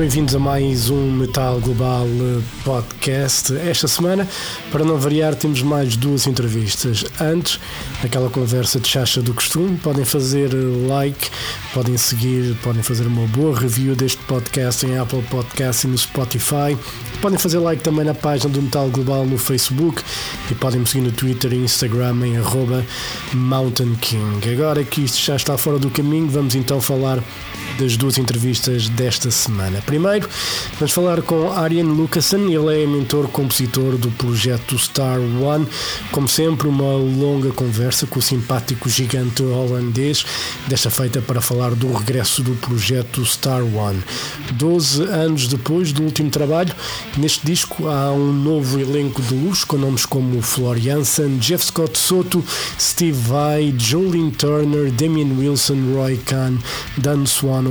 bem-vindos a mais um Metal Global eh, Podcast. Esta semana, para não variar, temos mais duas entrevistas. Antes, aquela conversa de chacha do costume, podem fazer eh, like, podem seguir, podem fazer uma boa review deste podcast em Apple Podcast e no Spotify. Podem fazer like também na página do Metal Global no Facebook e podem me seguir no Twitter e Instagram em arroba Mountain King. Agora que isto já está fora do caminho, vamos então falar das duas entrevistas desta semana. Primeiro, vamos falar com Arian Lucassen, ele é mentor-compositor do projeto Star One. Como sempre, uma longa conversa com o simpático gigante holandês, desta feita para falar do regresso do projeto Star One. Doze anos depois do último trabalho, neste disco há um novo elenco de luxo com nomes como Floriansen, Jeff Scott Soto, Steve Vai, Jolene Turner, Damien Wilson, Roy Khan, Dan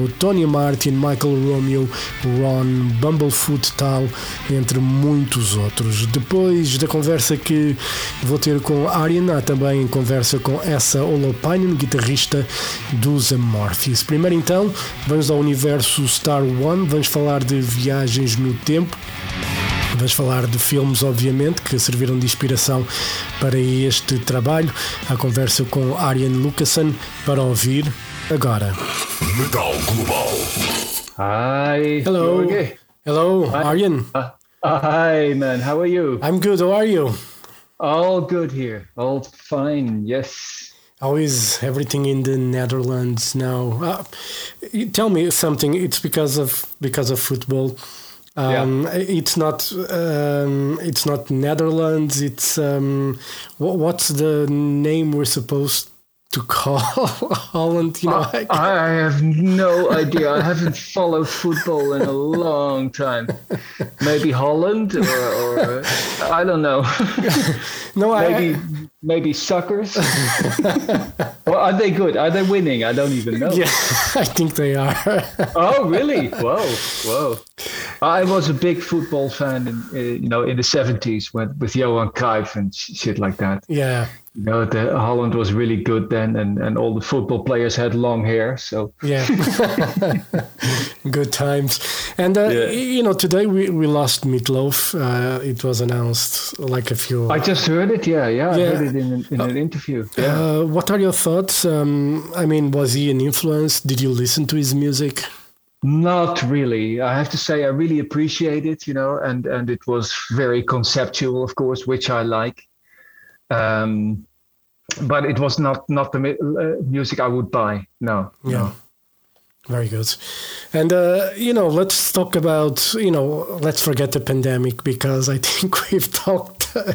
Tony Martin, Michael Romeo, Ron, Bumblefoot Tal, entre muitos outros. Depois da conversa que vou ter com Arian, há também conversa com essa Olopinen, guitarrista dos Amorphis. Primeiro então, vamos ao universo Star One, vamos falar de viagens no tempo. Vamos falar de filmes, obviamente, que serviram de inspiração para este trabalho. A conversa com Arian Lucassen para ouvir agora. Metal Global. Hi. Hello. Jorge. Hello, Hi. Arjen. Uh, hi, man. How are you? I'm good. How are you? All good here. All fine. Yes. How is everything in the Netherlands now? Uh, tell me something. It's because of because of football. Um, It's not. Um, it's not Netherlands. It's um, what, what's the name we're supposed to call Holland? You know, I, I have no idea. I haven't followed football in a long time. Maybe Holland or, or I don't know. no, I- maybe maybe suckers. well, are they good? Are they winning? I don't even know. yeah, I think they are. Oh, really? Whoa, whoa! I was a big football fan, in uh, you know, in the seventies when with Johan Cruyff and sh- shit like that. yeah, You know, the Holland was really good then, and and all the football players had long hair. So yeah. Good times. And uh, Yeah. you know, today we we lost Meatloaf. Uh, it was announced like a few. I just heard it. Yeah, yeah, Yeah. I heard it in an, in an interview. Yeah. Uh, what are your thoughts? Um, I mean, was he an influence? Did you listen to his music? Not really. I have to say, I really appreciate it. You know, and and it was very conceptual, of course, which I like. Um, but it was not not the uh, music I would buy. No. Yeah. no. Very good. And, uh, you know, let's talk about, you know, let's forget the pandemic because I think we've talked. uh,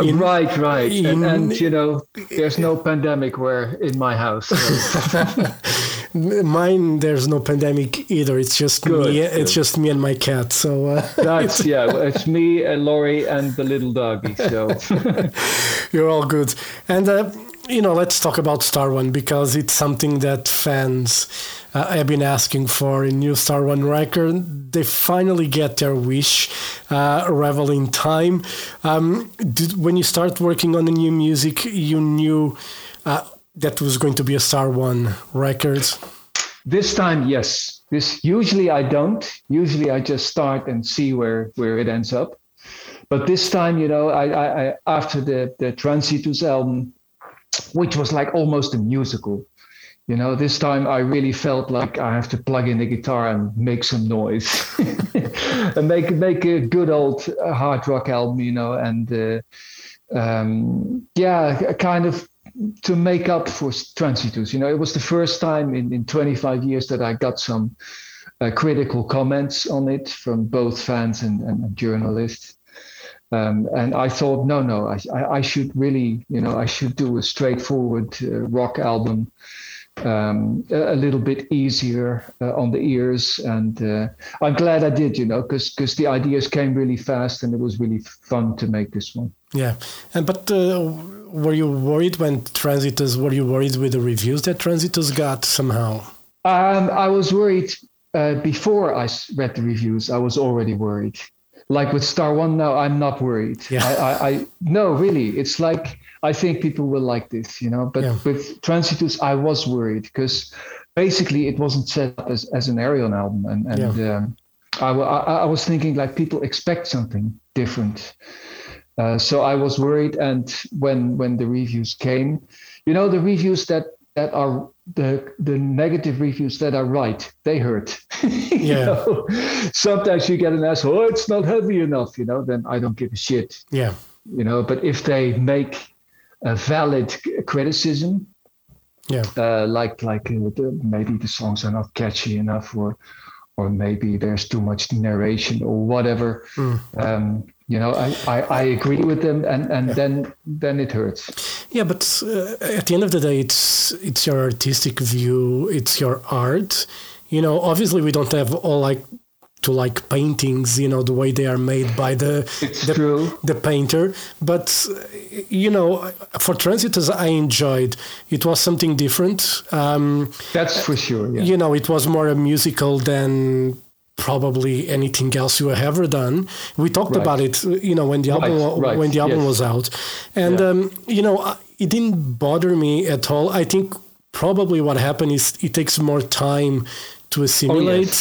in- right, right. in- and, and you know, there's no pandemic where in my house. so- Mine, there's no pandemic either. It's just Good, me. It's just me and my cat. So uh, That's yeah. It's me and Laurie and the little doggy. So you're all good. And uh, you know, let's talk about Star One because it's something that fans uh, have been asking for a new Star One record. They finally get their wish. Uh, Revel in Time. Um, did, when you start working on the new music, you knew uh, that was going to be a Star One record. this time, yes. This usually I don't. Usually I just start and see where where it ends up. But this time, you know, I, I, I after the the Transitus album, which was like almost a musical. You know, this time I really felt like I have to plug in the guitar and make some noise, and make make a good old hard rock album. You know, and uh, um, yeah, kind of to make up for Transitus. You know, it was the first time in, in 25 years that I got some uh, critical comments on it from both fans and, and journalists. Um, and I thought, no, no, I, I, I should really, you know, I should do a straightforward uh, rock album, um, a, little bit easier uh, on the ears. And uh, I'm glad I did, you know, because because the ideas came really fast and it was really fun to make this one. Yeah, and but uh, were you worried when Transitus? Were you worried with the reviews that Transitus got somehow? Um, I was worried uh, before I read the reviews. I was already worried like with Star One now, I'm not worried. Yeah. I, I, I no, really, it's like I think people will like this, you know. But Yeah. with Transitus, I was worried because basically it wasn't set up as, as an Ayreon album, and and um, I, I, I was thinking like people expect something different. Uh, so I was worried, and when when the reviews came, you know, the reviews that that are the the negative reviews that are right, they hurt. You Yeah. know? Sometimes you get an asshole, oh, it's not heavy enough, you know, then I don't give a shit, Yeah. you know. But if they make a valid criticism, Yeah. uh, like like uh, the, maybe the songs are not catchy enough, or or maybe there's too much narration or whatever. Mm. Um, you know, I, I, I agree with them, and, and then then it hurts. Yeah, but uh, at the end of the day, it's it's your artistic view, it's your art. You know, obviously, we don't have all like to like paintings. You know, the way they are made by the the, the painter. But you know, for Transitus, I enjoyed. It was something different. Um, That's for sure. Yeah. you know, it was more a musical than probably anything else you have ever done. We talked Right. about it, you know, when the album Right, right, when the album yes. was out, and Yeah. um, you know, it didn't bother me at all. I think probably what happened is it takes more time to assimilate,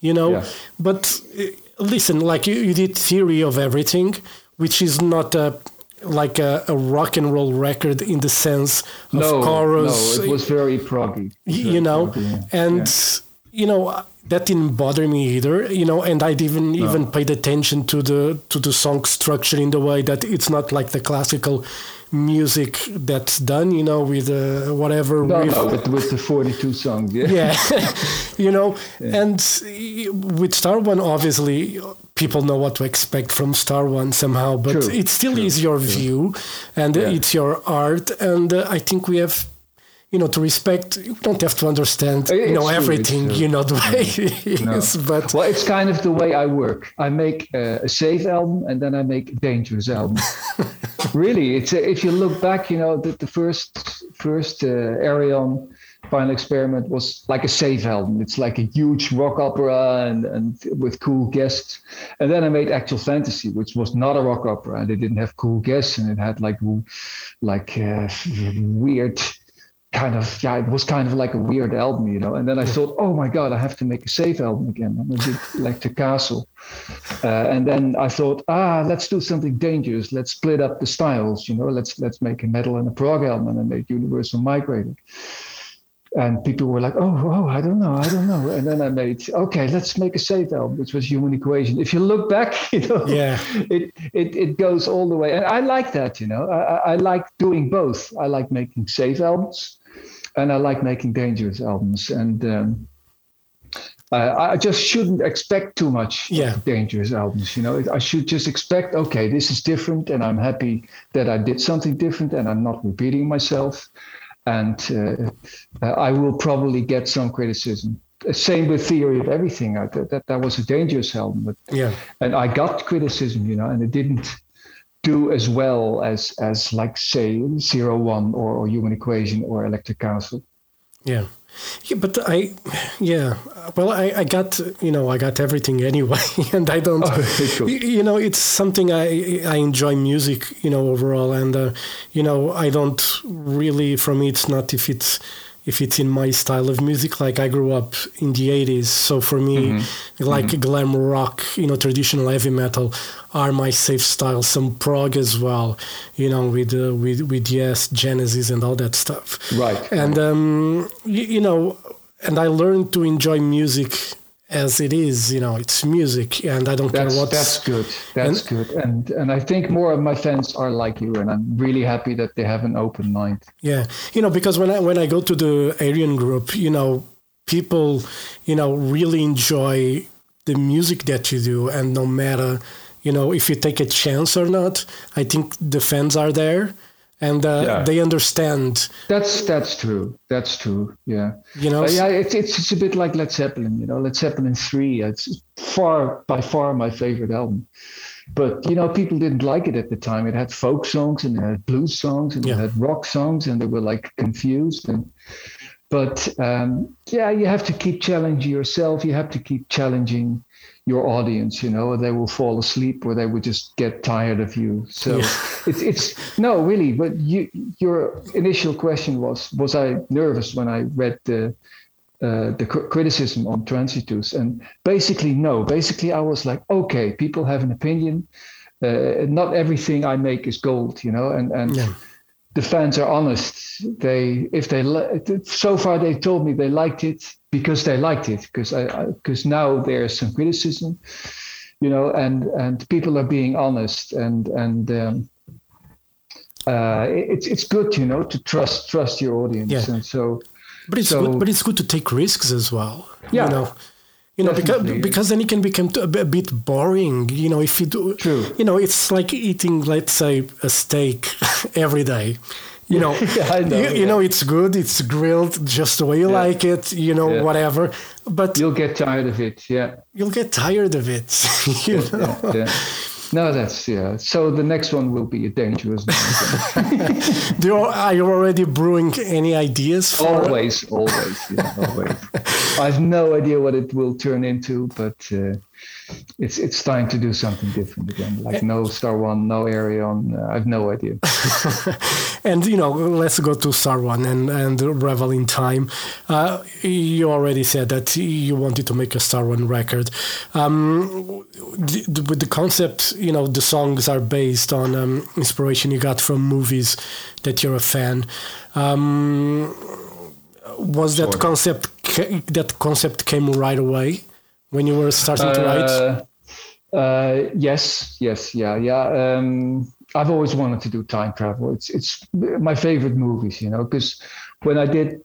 you know. Yeah. But uh, listen, like you, you did theory of everything, which is not a like a, a rock and roll record in the sense of no, chorus no, it was very proggy. you know and you know that didn't bother me either you know and i didn't even paid attention to the to the song structure in the way that it's not like the classical music that's done you know with uh, whatever No, riff no, with, with the 42 songs. Yeah. yeah you know and with star one obviously people know what to expect from star one somehow but True, it still true, is your view and Yeah. it's your art and uh, i think we have you know to respect you don't have to understand you know true, it's everything true. you know the way No. is but Well, it's kind of the way I work. I make uh, a safe album and then I make a dangerous album. really, it's uh, if you look back, you know, the, the first first uh, Ayreon Final Experiment was like a safe album. It's like a huge rock opera and and with cool guests. And then I made Actual Fantasy, which was not a rock opera, and it didn't have cool guests, and it had like like uh, weird kind of yeah it was kind of like a weird album you know? And then i thought oh my god i have to make a safe album again. And i did electric castle. Uh, and then i thought ah let's do something dangerous. Let's split up the styles you know? Let's let's make a metal and a prog album and i made universal migrator and people were like oh oh i don't know i don't know. And then i made okay let's make a safe album which was human equation. If you look back you know yeah. it, it it goes all the way. And i like that you know? I, I- I like doing both. I like making safe albums and i like making dangerous albums. And um, I, I just shouldn't expect too much Yeah. dangerous albums you know? I should just expect okay this is different and i'm happy that i did something different and i'm not repeating myself. And uh, i will probably get some criticism. Same with theory of everything. I, that, that was a dangerous album but yeah. and I got criticism, you know, and it didn't do as well as as like say Zero One or, or Human Equation or Electric Castle. Yeah. Yeah, but I, yeah, well, I, I got, you know, I got everything anyway, and I don't, cool. you, you know, it's something I, I enjoy music, you know, overall, and, uh, you know, I don't really, for me, it's not if it's, if it's in my style of music, like I grew up in the 80s, so for me, like glam rock, you know, traditional heavy metal are my safe style, some prog as well, you know, with, uh, with, with Yes, Genesis and all that stuff. Right. and um, you, you know, and I learned to enjoy music as it is. You know, it's music, and I don't That's care what. that's good. That's good. And and I think more of my fans are like you, and I'm really happy that they have an open mind. Yeah, you know, because when I when I go to the Ayreon group, you know, people, you know, really enjoy the music that you do, and no matter, you know, if you take a chance or not, I think the fans are there, and uh, Yeah. they understand. That's that's true. That's true. Yeah. You know, Uh, yeah, it's, it's it's a bit like Led Zeppelin, you know. Led Zeppelin three, it's far by far my favorite album. But you know, people didn't like it at the time. It had folk songs and it had blues songs and Yeah. it had rock songs, and they were like confused. And but um, yeah, you have to keep challenging yourself. You have to keep challenging your audience. You know, they will fall asleep or they will just get tired of you. So Yeah. it's it's no really. But you, your initial question was was I nervous when I read the uh, the cr- criticism on Transitus, and basically no. Basically, I was like, okay, people have an opinion. Uh, not everything I make is gold, you know, and and Yeah. The fans are honest. They if they so far they told me they liked it because they liked it because I because now there's some criticism, you know, and and people are being honest and and. Um, uh, it's it's good, you know, to trust trust your audience, Yeah. and so But it's So- good. But it's good to take risks as well. Yeah. You know. You know, because, Definitely. because then it can become a bit- a bit boring. You know, if you do, True. you know, it's like eating, let's say, a steak every day. You know, Yeah, know, you, you know, it's good, it's grilled just the way you Yeah. like it. You know, Yeah. whatever. But you'll get tired of it. Yeah. you'll get tired of it. you know? No, that's yeah. So the next one will be a dangerous. Do you, are you already brewing any ideas for? always, always, yeah, always. I have no idea what it will turn into, but uh, it's it's time to do something different again. Like no Star One, no Ayreon. Uh, I have no idea. And you know, let's go to Star One and and Revel in Time. Uh, you already said that you wanted to make a Star One record. Um, d- d- with the concept, you know, the songs are based on um, inspiration you got from movies that you're a fan. Um, was that concept that concept came right away when you were starting to write? Uh, uh, yes, yes, yeah, yeah. Um, I've always wanted to do time travel. It's it's my favorite movies, you know, because when I did,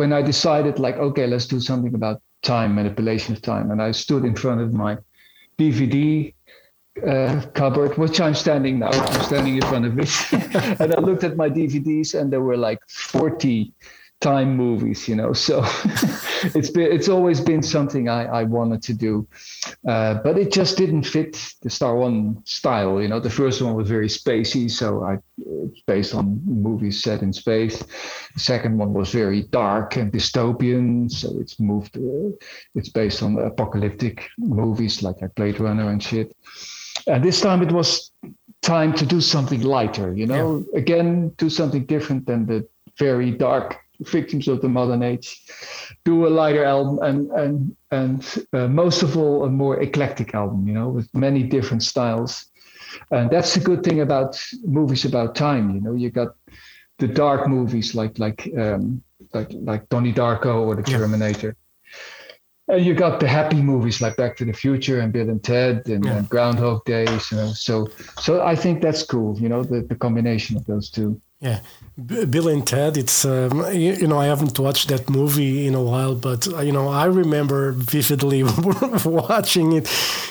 when I decided like, okay, let's do something about time manipulation of time, and I stood in front of my DVD uh, cupboard, which I'm standing now. I'm standing in front of it, and I looked at my DVDs, and there were like 40 time movies, you know. So it's been it's always been something I, I wanted to do, uh, but it just didn't fit the Star One style. You know, the first one was very spacey, so I it's based on movies set in space. The second one was very dark and dystopian, so it's moved. Uh, it's based on apocalyptic movies like like Blade Runner and shit. And this time it was time to do something lighter. You know, again, do something different than the very dark victims of the modern age do a lighter album and and and uh, most of all a more eclectic album you know with many different styles. And that's the good thing about movies about time you know. You got the dark movies like like um like like Donnie Darko or the Yeah. Terminator. And you got the happy movies like Back to the Future and Bill and Ted and, Yeah. and Groundhog Days you know. So so I think that's cool you know the, the combination of those two Yeah, B- Bill and Ted. It's um, you, you know I haven't watched that movie in a while, but uh, you know I remember vividly watching it,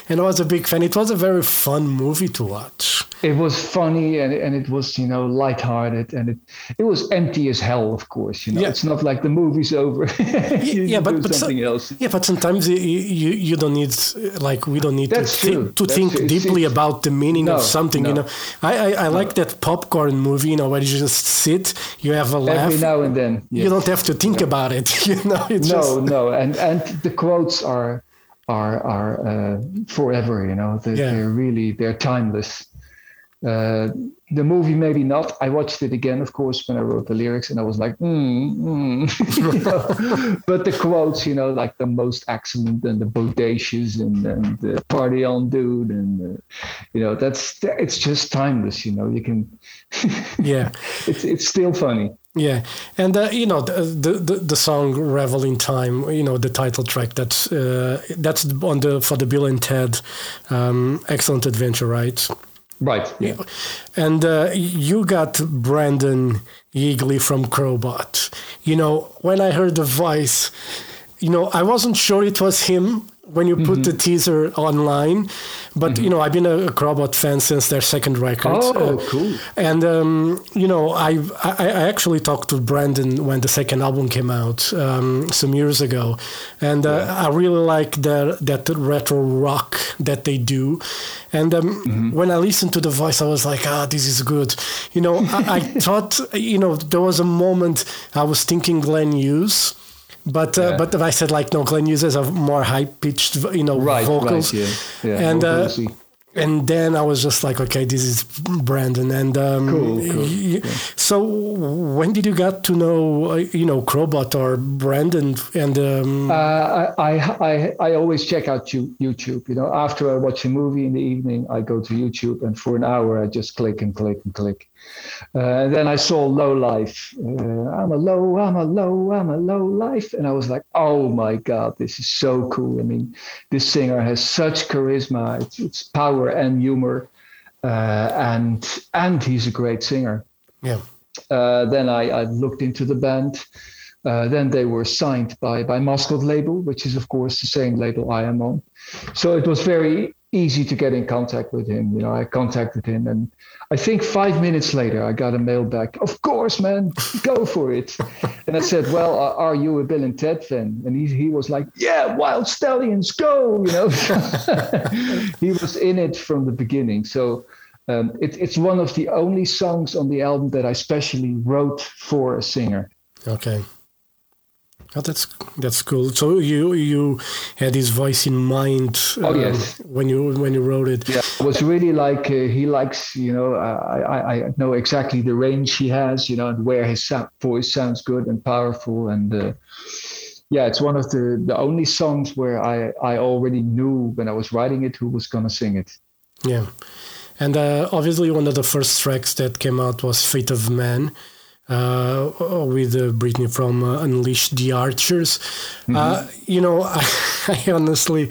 and I was a big fan. It was a very fun movie to watch. it was funny and, and it was you know lighthearted and it it was empty as hell of course you know Yeah. it's not like the movie's over yeah, but but so- something else Yeah, but sometimes you, you you don't need like we don't need That's to think to That's think true. Deeply it's- about the meaning No, of something. You know, I I, I like that popcorn movie. You know, where you just sit, you have a laugh. every now and then You don't have to think about it. You know, it's no just no and and the quotes are are are uh, forever you know they're, Yeah. they're really they're timeless uh, the movie maybe not i watched it again of course when i wrote the lyrics and i was like mm, mm. But the quotes you know like the most excellent and the bodacious and, and the party on dude and uh, you know that's it's just timeless you know you can yeah. it's it's still funny Yeah, and uh, you know the, the the the song "Revel in Time," you know the title track. That's uh, that's on the for the Bill and Ted um, Excellent Adventure, right? Right yeah And uh, you got Brandon Yeagley from Crobot. You know when I heard the voice, you know I wasn't sure it was him when you put mm-hmm. the teaser online. But mm-hmm. you know, I've been a, a Crobot fan since their second record. Oh, uh, cool! And um, you know, I, I, I actually talked to Brandon when the second album came out um, some years ago, and uh, yeah. I really like that that retro rock that they do. And um, mm-hmm. when I listened to the voice, I was like, ah, this is good. You know, I, I thought, you know, there was a moment I was thinking Glenn Hughes but uh, yeah. but I said like no, Glenn uses a more high pitched you know right, vocals, right, yeah. Yeah, and uh, and then I was just like, okay, this is Brandon. And um, cool, cool. yeah. so, when did you get to know, uh, you know, Crobot or Brandon? And um... uh, I, I, I always check out YouTube. You know, after I watch a movie in the evening, I go to YouTube, and for an hour, I just click and click and click. Uh, and then I saw Low Life. Uh, I'm a low, I'm a low, I'm a low life. And I was like, oh my God, this is so cool. I mean, this singer has such charisma, it's, it's power and humor. Uh, and and he's a great singer. Yeah. Uh, then I, I, looked into the band. Uh, then they were signed by by Mascot label, which is of course the same label I am on. So it was very easy to get in contact with him. You know, I contacted him, and I think five minutes later, I got a mail back. Of course, man, go for it. and I said, "Well, are you a Bill and Ted fan?" And he he was like, "Yeah, Wild Stallions, go!" You know, he was in it from the beginning. So. Um, it, it's one of the only songs on the album that I specially wrote for a singer. Okay. Oh, that's that's cool. So you you had his voice in mind uh, oh, yes. when you when you wrote it. Yeah, it was really like uh, he likes you know I, I, I know exactly the range he has you know and where his voice sounds good and powerful and uh, yeah it's one of the the only songs where I I already knew when I was writing it who was gonna sing it. Yeah, and uh, obviously one of the first tracks that came out was "Fate of Man." Uh, with uh, Brittany from uh, Unleash the Archers. Mm-hmm. Uh, you know, I, I, honestly,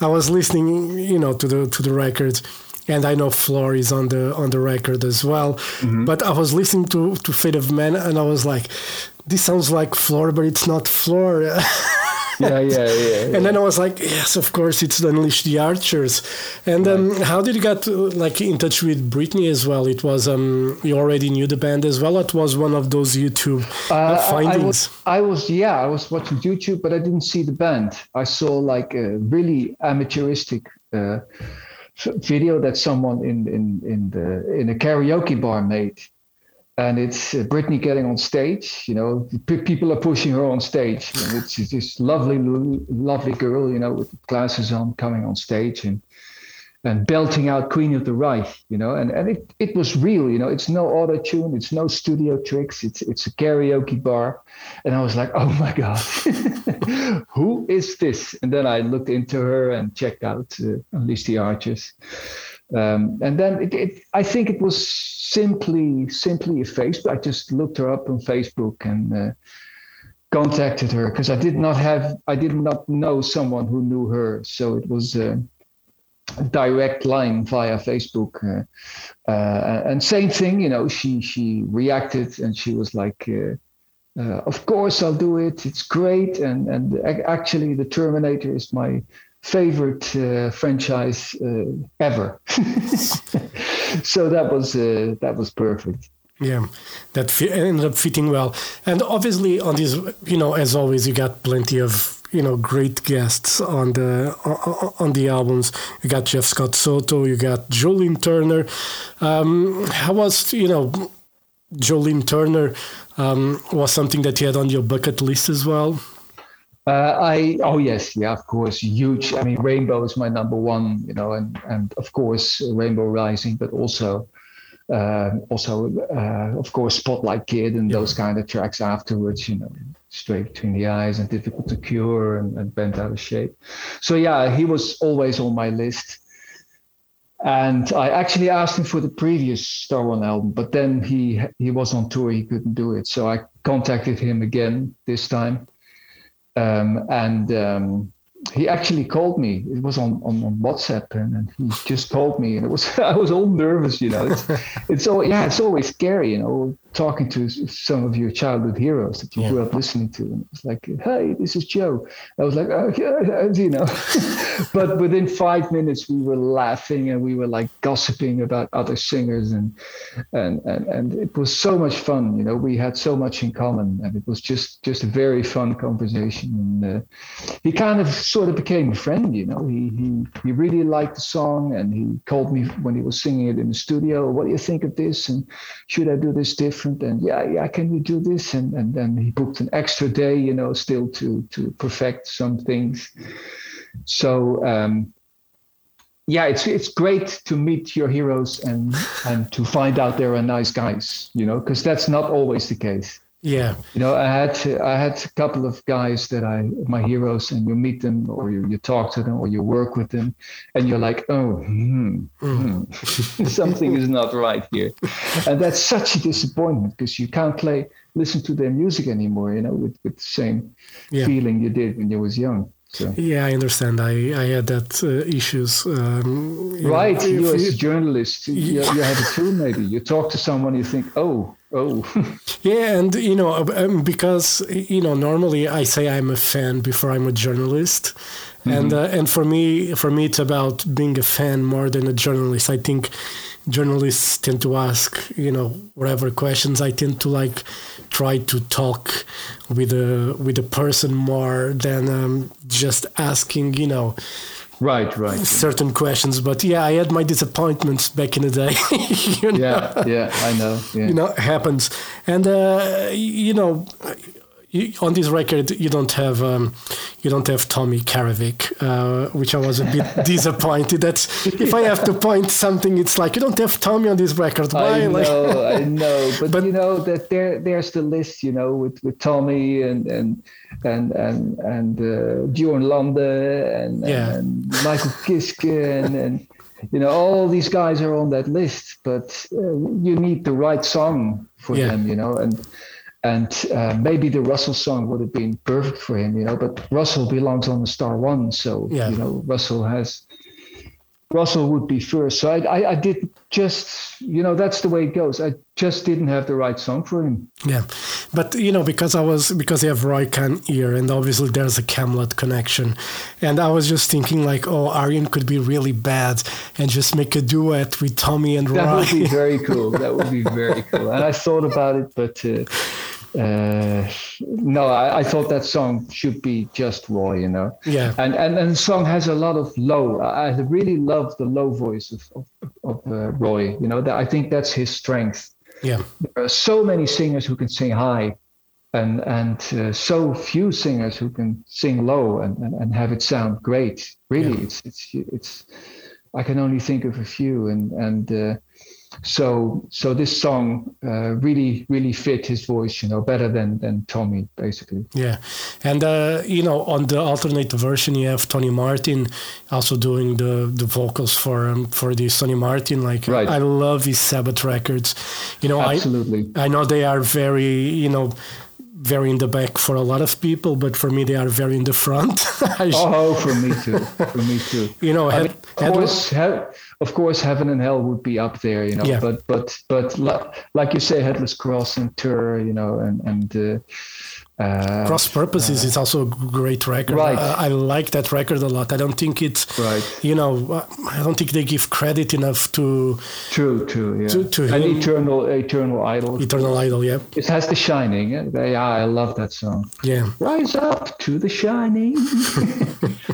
I was listening, you know, to the to the record, and I know Floor is on the on the record as well. Mm-hmm. But I was listening to to Fate of Man, and I was like, this sounds like Floor, but it's not Floor. yeah, yeah, yeah, And then I was like, yes, of course, it's Unleash the Archers. And um, right. how did you get like in touch with Brittany as well? It was um, you already knew the band as well. It was one of those YouTube uh, uh, findings. I was, I was, yeah, I was watching YouTube, but I didn't see the band. I saw like a really amateuristic. Uh, video that someone in in in the in a karaoke bar made and it's uh, Brittany getting on stage. You know, people are pushing her on stage. And it's, it's this lovely, lovely girl, you know, with glasses on, coming on stage and and belting out Queen of the Reich. You know, and and it it was real. You know, it's no auto tune, it's no studio tricks. It's it's a karaoke bar, and I was like, oh my god, who is this? And then I looked into her and checked out uh, Unleash the Archers. Um, and then it, it, I think it was simply simply a Facebook. I just looked her up on Facebook and uh, contacted her because I did not have I did not know someone who knew her, so it was a direct line via Facebook. Uh, uh, and same thing, you know, she she reacted and she was like. Uh, uh, of course, I'll do it. It's great, and and actually, the Terminator is my favorite uh, franchise uh, ever. so that was uh, that was perfect. Yeah, that fi- ended up fitting well. And obviously, on this, you know, as always, you got plenty of you know great guests on the on the albums. You got Jeff Scott Soto, you got Joe Lynn Turner. Um, how was you know Joe Lynn Turner? Um, was something that you had on your bucket list as well? Uh, I oh yes, yeah, of course, huge. I mean, Rainbow is my number one, you know, and and of course Rainbow Rising, but also uh, also uh, of course Spotlight Kid and yeah. those kind of tracks afterwards, you know, Straight Between the Eyes and Difficult to Cure and, and Bent Out of Shape. So yeah, he was always on my list. And I actually asked him for the previous Star One album, but then he he was on tour, he couldn't do it. So I contacted him again this time um, and um, he actually called me. It was on, on, on WhatsApp, and, and, he just called me, and it was I was all nervous, you know. It's, it's all yeah, it's always scary, you know. Talking to some of your childhood heroes that you Yeah. grew up listening to, and it's like, "Hey, this is Joe." I was like, oh, yeah, you know. but within five minutes, we were laughing and we were like gossiping about other singers, and and and and it was so much fun. You know, we had so much in common, and it was just just a very fun conversation. And uh, he kind of sort of became a friend. You know, he he he really liked the song, and he called me when he was singing it in the studio. What do you think of this? And should I do this different? And yeah, yeah, can you do this? And and then he booked an extra day. You know, still to to perfect some things. So. Um, yeah, it's it's great to meet your heroes and and to find out they are nice guys, you know, because that's not always the case. Yeah, You know, I had I had a couple of guys that I my heroes, and you meet them or you, you talk to them or you work with them, and you're like, oh, hmm, hmm. something is not right here, and that's such a disappointment because you can't play listen to their music anymore, you know, with, with the same Yeah. feeling you did when you was young. So. yeah, I understand. I I had that uh, issues. Um, you Right, if you as a journalist, you, you have it too. Maybe you talk to someone, you think, oh, oh, Yeah, and you know, um, because you know, normally I say I'm a fan before I'm a journalist, and uh, and for me, for me, it's about being a fan more than a journalist. I think journalists tend to ask, you know, whatever questions. I tend to like try to talk with a with a person more than um, just asking, you know, right, right, certain questions. But yeah, I had my disappointments back in the day. you know? yeah, yeah, I know, yeah, you know happens and uh, you know you, on this record you don't have um, you don't have Tommy Karevik, uh, which I was a bit disappointed. That's if I have to point something, it's like you don't have Tommy on this record. Why? I know, I know, but, But- you know that there, there's the list, you know, with, with Tommy and and and and and uh, Jorn Lande and, Yeah. and Michael Kiske and and you know all these guys are on that list, but uh, you need the right song for Yeah. them, you know, and and uh, maybe the Russell song would have been perfect for him, you know, but Russell belongs on the Star One, so Yeah. you know Russell has Russell would be first. So I, I, I did just, you know, that's the way it goes. I just didn't have the right song for him. Yeah, but you know because I was because I have Roy Khan here, and obviously there's a Kamelot connection, and I was just thinking like, oh, Aryan could be really bad and just make a duet with Tommy and That Roy. would be very cool. That would be very cool. And I thought about it, but uh, uh, no, I, I thought that song should be just Roy, you know. yeah, And and, and the song has a lot of low. I really love the low voice of of, of uh, Roy. You know, that I think that's his strength. yeah, there are so many singers who can sing high and and uh, so few singers who can sing low and, and, and have it sound great really Yeah. it's it's it's i can only think of a few and and uh, so so this song uh, really really fit his voice you know better than than tommy basically Yeah, and uh, you know, on the alternate version, you have Tony Martin also doing the the vocals for um, for the Sonny Martin. Like, Right. I love his Sabbath records. You know, I absolutely I know they are very, you know, very in the back for a lot of people, but for me, they are very in the front. Oh for me too for me too you know, I had, mean, of had- course, he- of course, heaven and hell would be up there, you know. Yeah. But but but li- like you say, headless cross and tour, you know, and and uh, uh, Cross Purposes is also a great record. Right. I, I like that record a lot. I don't think it's, Right. you know, I don't think they give credit enough to True, true, yeah. To- to and him- eternal, eternal idol. Eternal Idol. Yeah, It has the shining. Yeah, yeah, I love that song. yeah. Rise up to the shining.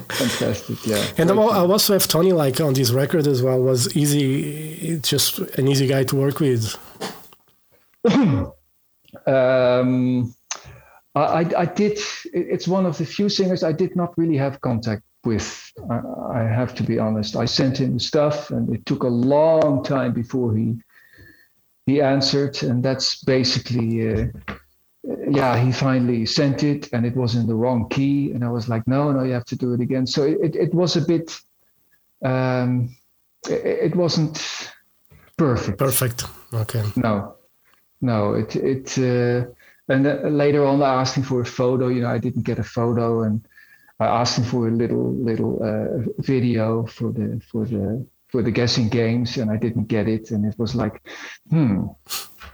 Fantastic, yeah. And I Great I song. also have Tony like on this record as well. Was easy, it's just an easy guy to work with. um, I, I, did. It's one of the few singers I did not really have contact with. I, I have to be honest. I sent him stuff, and it took a long time before he he answered. And that's basically, uh, yeah, he finally sent it, and it was in the wrong key. And I was like, no, no, you have to do it again. So it, it was a bit. Um, it, it wasn't perfect. Perfect. Okay. No, no. It it uh, and then later on, I asked him for a photo. You know, I didn't get a photo, and I asked him for a little little uh, video for the for the for the guessing games, and I didn't get it. And it was like, hmm,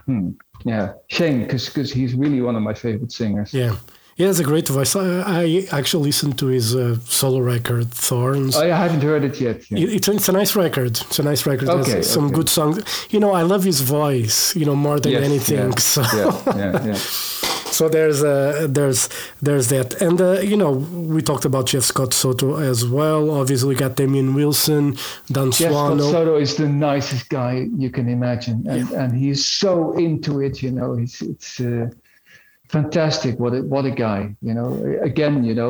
hmm. yeah, shame because because he's really one of my favorite singers. Yeah. He has a great voice. I, I actually listened to his uh, solo record, Thorns. Oh, I haven't heard it yet. yeah. It- It's, it's a nice record. It's a nice record. There's Okay, some okay. good songs. You know, I love his voice. You know, more than Yes, anything. yeah, So, yeah, yeah, yeah. so there's uh, there's there's that. And uh, you know, we talked about Jeff Scott Soto as well. Obviously, we got Damien Wilson, Dan Yes, Scott Soto is the nicest guy you can imagine, and and he's so into it. You know, it's it's uh, fantastic. What a, what a guy. You know, again, you know,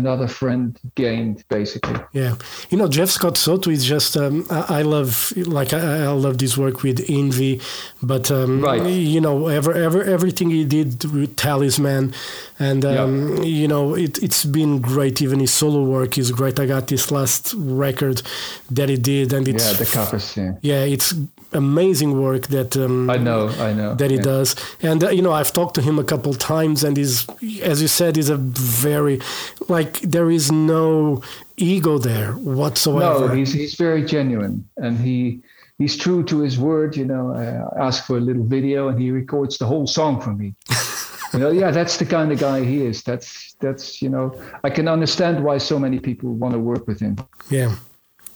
another friend gained basically. Yeah, you know Jeff Scott Soto is just um, I, I love like I, I love this work with Envy, but um, Right. you know ever ever everything he did with Talisman, and um, you know it it's been great. Even his solo work is great. I got this last record that he did, and it's Yeah, the covers. Yeah. yeah, it's amazing work that um, I know, I know. that he yeah. does. And uh, you know, I've talked to him a couple times, and he's, as you said, he's a very like there is no ego there whatsoever. No, he's he's very genuine, and he he's true to his word. You know, I ask for a little video, and he records the whole song for me. you know, yeah, that's the kind of guy he is. That's that's you know, I can understand why so many people want to work with him. yeah.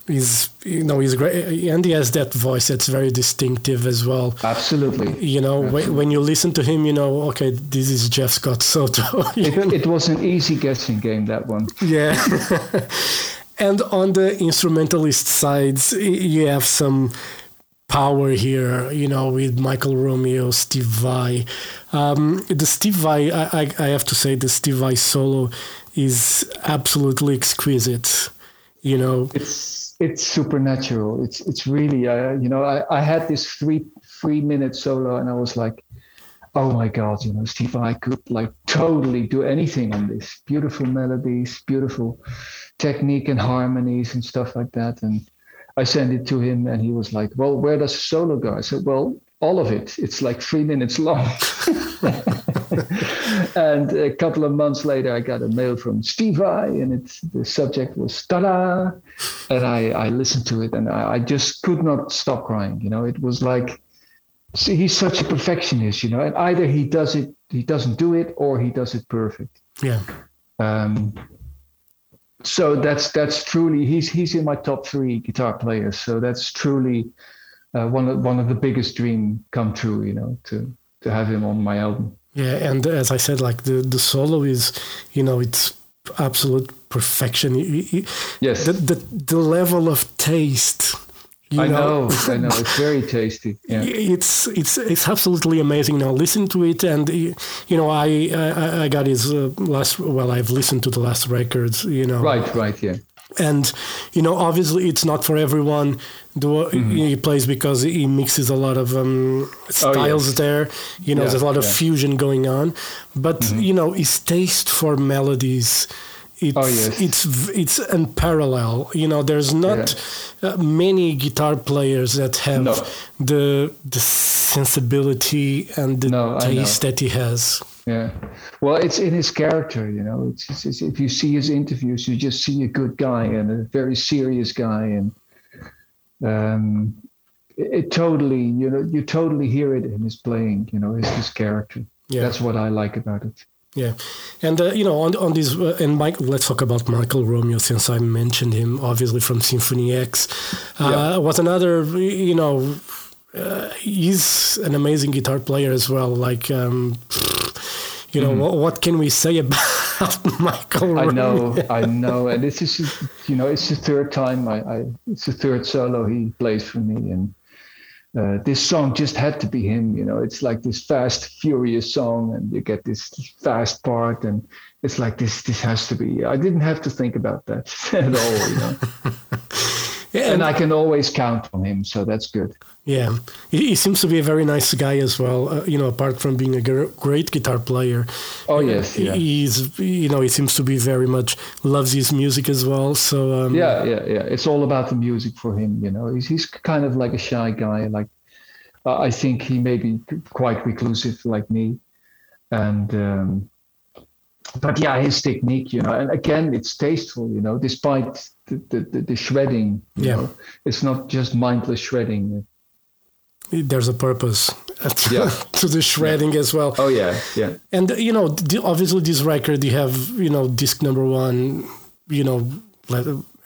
He's, you know, he's great, and he has that voice that's very distinctive as well. Absolutely. You know, when, when you listen to him, you know, okay, this is Jeff Scott Soto. It, it was an easy guessing game that one. Yeah. and on the instrumentalist sides, you have some power here, you know, with Michael Romeo, Steve Vai. Um, the Steve Vai, I, I, I have to say, the Steve Vai solo is absolutely exquisite. You know, It's it's supernatural. It's it's really uh, you know I, I had this three three minute solo and I was like, oh my god, you know Steve, I could like totally do anything on this. Beautiful melodies, beautiful technique and harmonies and stuff like that. And I sent it to him and he was like, well, where does the solo go? I said, well, all of it. It's like three minutes long. and a couple of months later, I got a mail from Steve Vai, and it's the subject was "ta-da," and I, I listened to it, and I, I just could not stop crying. You know, it was like, see, he's such a perfectionist, you know, and either he does it, he doesn't do it, or he does it perfect. yeah. Um, so that's that's truly he's he's in my top three guitar players. So that's truly uh, one of one of the biggest dream come true. You know, to to have him on my album. Yeah, and as I said, like the, the solo is, you know, it's absolute perfection. Yes, The, the, the level of taste, you I know, I know. It's very tasty. Yeah. it's it's it's absolutely amazing now listen to it and you know i i, I got his uh, last well i've listened to the last records you know Right, right, yeah. And you know obviously it's not for everyone the Mm-hmm. he plays because he mixes a lot of um, styles there you know Oh, Yeah, there's a lot of yeah. Mm-hmm. fusion going on but you know his taste for melodies it's Oh, yes. it's it's unparalleled you know there's not uh, many guitar players that have No. the the sensibility and the No, taste that he has Yeah. Well, it's in his character, you know. It's, it's, it's- if you see his interviews, you just see a good guy and a very serious guy, and um, it, it totally, you know, you totally hear it in his playing. You know, his his character. Yeah. That's what I like about it. Yeah, and uh, you know, on on this, uh, and Mike, let's talk about Michael Romeo since I mentioned him, obviously from Symphony X. Uh, Yeah. Was another, you know, uh, he's an amazing guitar player as well. Like, um, you know, what, what can we say about Michael? I Romeo? know, I know, and this is, you know, it's the third time I, I it's the third solo he plays for me, and uh, this song just had to be him. You know, it's like this fast, furious song, and you get this fast part, and it's like this. This has to be. I didn't have to think about that at all. You know, Yeah, and I can always count on him, so that's good. Yeah, he, he seems to be a very nice guy as well. Uh, you know, apart from being a gr- great guitar player, Oh yes, yeah, he's you know he seems to be very much loves his music as well. So um, yeah, yeah, yeah. It's all about the music for him. You know, he's he's kind of like a shy guy. Like uh, I think he may be quite reclusive, like me, and. Um, but yeah, his technique, you know, and again, it's tasteful, you know, despite the, the, the, shredding, you Yeah. know, it's not just mindless shredding. there's a purpose to, Yeah. to the shredding as well. Oh yeah, yeah. And you know, the- obviously, this record you have you know disc number one, you know,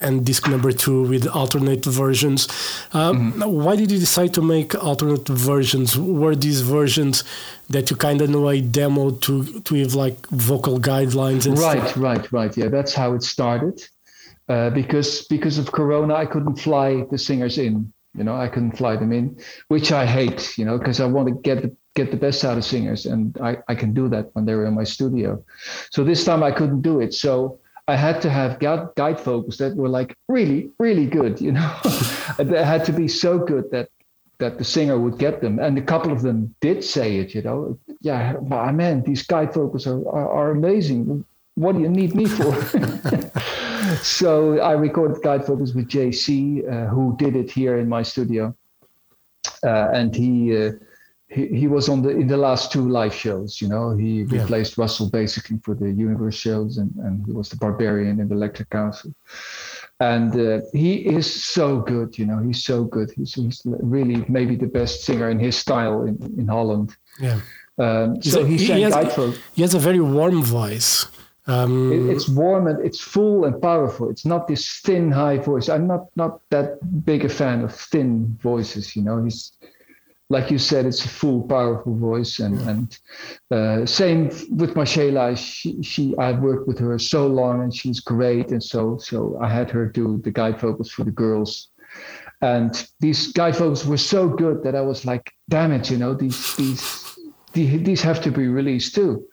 and disc number two with alternate versions. Um, Why did you decide to make alternate versions? Were these versions that you kind of know a demo to to have like vocal guidelines and Right, stuff? right, right. Yeah, that's how it started. Uh, because because of Corona, I couldn't fly the singers in. You know, I couldn't fly them in, which I hate. You know, because I want to get the get the best out of singers, and I I can do that when they're in my studio. So this time I couldn't do it. So I had to have guide, guide vocals that were like really, really good. You know, they had to be so good that that the singer would get them, and a couple of them did say it. You know, yeah, ah, man, these guide vocals are, are, are amazing. What do you need me for? so I recorded guide vocals with JC, uh, who did it here in my studio, uh, and he. Uh, he, he was on the in the last two live shows you know he Yeah. replaced russell basically for the universe shows and, and he was the barbarian in the Electric Castle and uh, he is so good you know he's so good he's, he's really maybe the best singer in his style in, in holland Yeah, um, He's so he he sang has- he has a very warm voice. Um, It- it's warm and it's full and powerful. It's not this thin, high voice. I'm not not that big a fan of thin voices. You know, he's like you said, it's a full, powerful voice. And and uh, same with Marcela. She she I've worked with her so long, and she's great. And so so I had her do the guide vocals for the girls. And these guide vocals were so good that I was like, damn it, you know, these these the- these have to be released too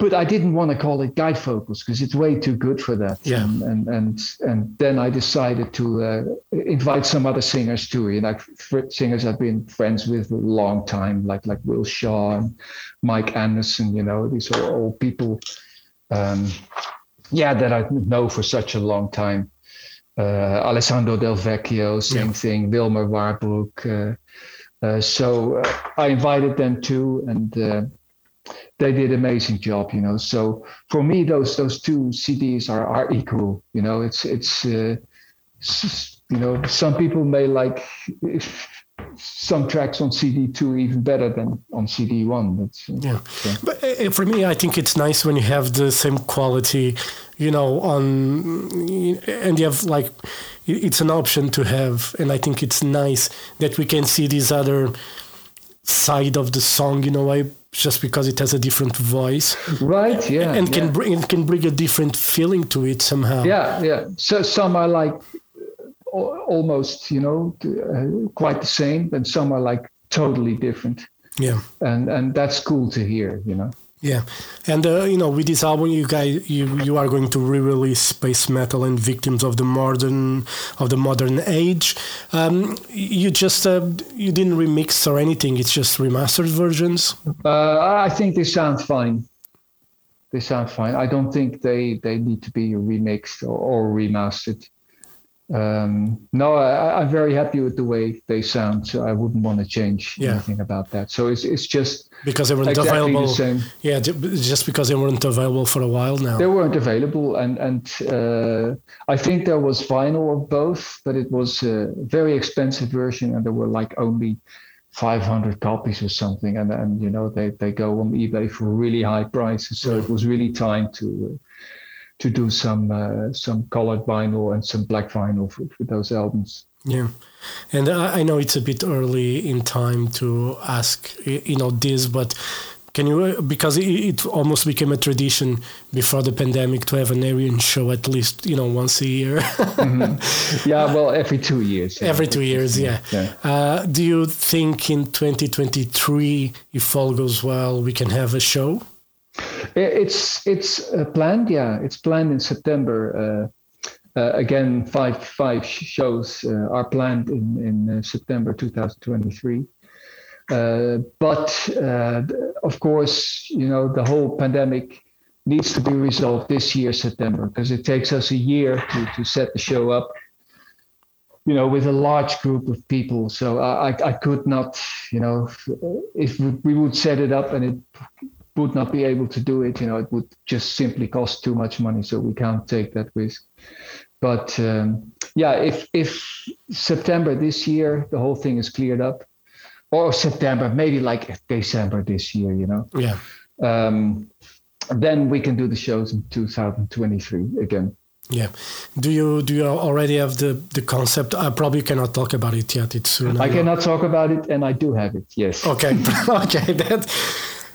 but I didn't want to call it guide vocals because it's way too good for that. Yeah. And and and, and then I decided to uh, invite some other singers too, you know, like singers I've been friends with a long time, like like Will Shaw and Mike Andersson. You know, these are all people, um, yeah, that I know for such a long time. Uh, Alessandro Del Vecchio, same Yeah. thing. Wilmer Waarbroek. Uh, uh, so uh, I invited them too, and. They did amazing job you know. So for me those those two cds are are equal you know. It's it's uh, s- you know some people may like some tracks on cd2 even better than on cd1 that's uh, Yeah, so- but uh, for me, I think it's nice when you have the same quality, you know, on and you have like it's an option to have, and I think it's nice that we can see this other side of the song in a way, just because it has a different voice right yeah and can yeah. bring it can bring a different feeling to it somehow. yeah yeah so some are like almost you know uh, quite the same and some are like totally different yeah. and and that's cool to hear you know Yeah, and uh, you know, with this album, you guys, you you are going to re-release space metal and victims of the modern of the modern age. Um, you just uh, you didn't remix or anything; it's just remastered versions. Uh, I think they sound fine. They sound fine. I don't think they, they need to be remixed or, or remastered. Um, no, I, I'm very happy with the way they sound, so I wouldn't want to change Yeah. anything about that. So it's it's just Because they weren't exactly available. the same. Yeah, just because they weren't available for a while now. They weren't available, and and uh, I think there was vinyl of both, but it was a very expensive version, and there were like only 500 copies or something, and and you know they they go on eBay for really high prices. So it was really time to uh, to do some uh, some colored vinyl and some black vinyl for, for those albums. Yeah, and I, I know it's a bit early in time to ask you know this, but can you uh, because it, it almost became a tradition before the pandemic to have an Ayreon show at least you know once a year, Yeah, well, every two years. yeah. every two years. Yeah. Yeah. Uh, do you think in 2023, if all goes well, we can have a show? It's it's uh, planned. Yeah, it's planned in September. Uh, uh, again, five five shows uh, are planned in in uh, September 2023. Uh, but of course, you know the whole pandemic needs to be resolved this year, September, because it takes us a year to to set the show up. You know, with a large group of people. So I I, could not, you know, if, we would set it up and it would not be able to do it, you know, it would just simply cost too much money. So we can't take that risk. But um, yeah, if if September this year the whole thing is cleared up, or September, maybe like December this year, you know. Yeah. Um, then we can do the shows in 2023 again. Yeah. Do you do you already have the the concept? I probably cannot talk about it yet. It's soon. I cannot talk about it, and I do have it. Yes. Okay. okay. That.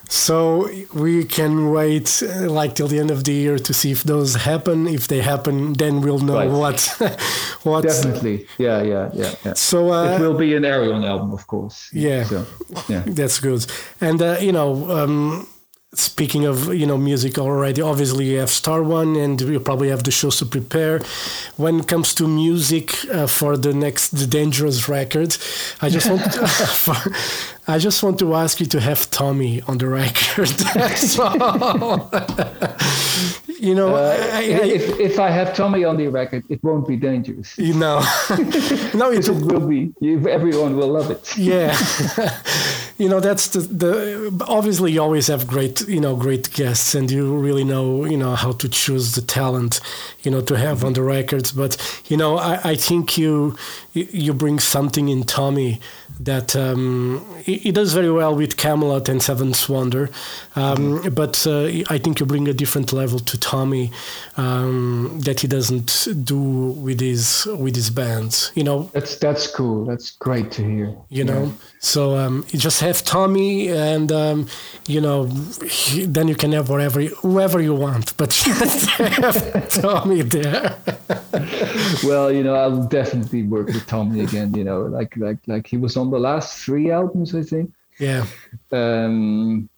So we can wait uh, like till the end of the year to see if those happen. If they happen, then we'll know Right. what what. Definitely. Yeah. Yeah. Yeah. Yeah. So uh, it will be an Ayreon album, of course. Yeah. So, yeah. That's good. And uh, you know, um, speaking of you know music already, obviously you have Star One, and you probably have the shows to prepare. When it comes to music uh, for the next the Dangerous record, I just want for, I just want to ask you to have Tommy on the record. All. You know, uh, I, I, If, if I have Tommy on the record, it won't be dangerous. you know, no, it It will be. You, everyone will love it. yeah you know that's the, the obviously you always have great you know great guests and you really know you know how to choose the talent you know to have on mm-hmm. the records but you know i, I think you you bring something in tommy that um, he, he does very well with Kamelot and seventh wonder um, but uh, i think you bring a different level to tommy um, that he doesn't do with his with his bands you know That's that's cool. That's great to hear. you know so um, you just have tommy and um, you know he, then you can have whatever whoever you want but just have tommy there Well, you know, I'll definitely work with Tommy again. You know, like like like he was on the last three albums, I think. yeah Um,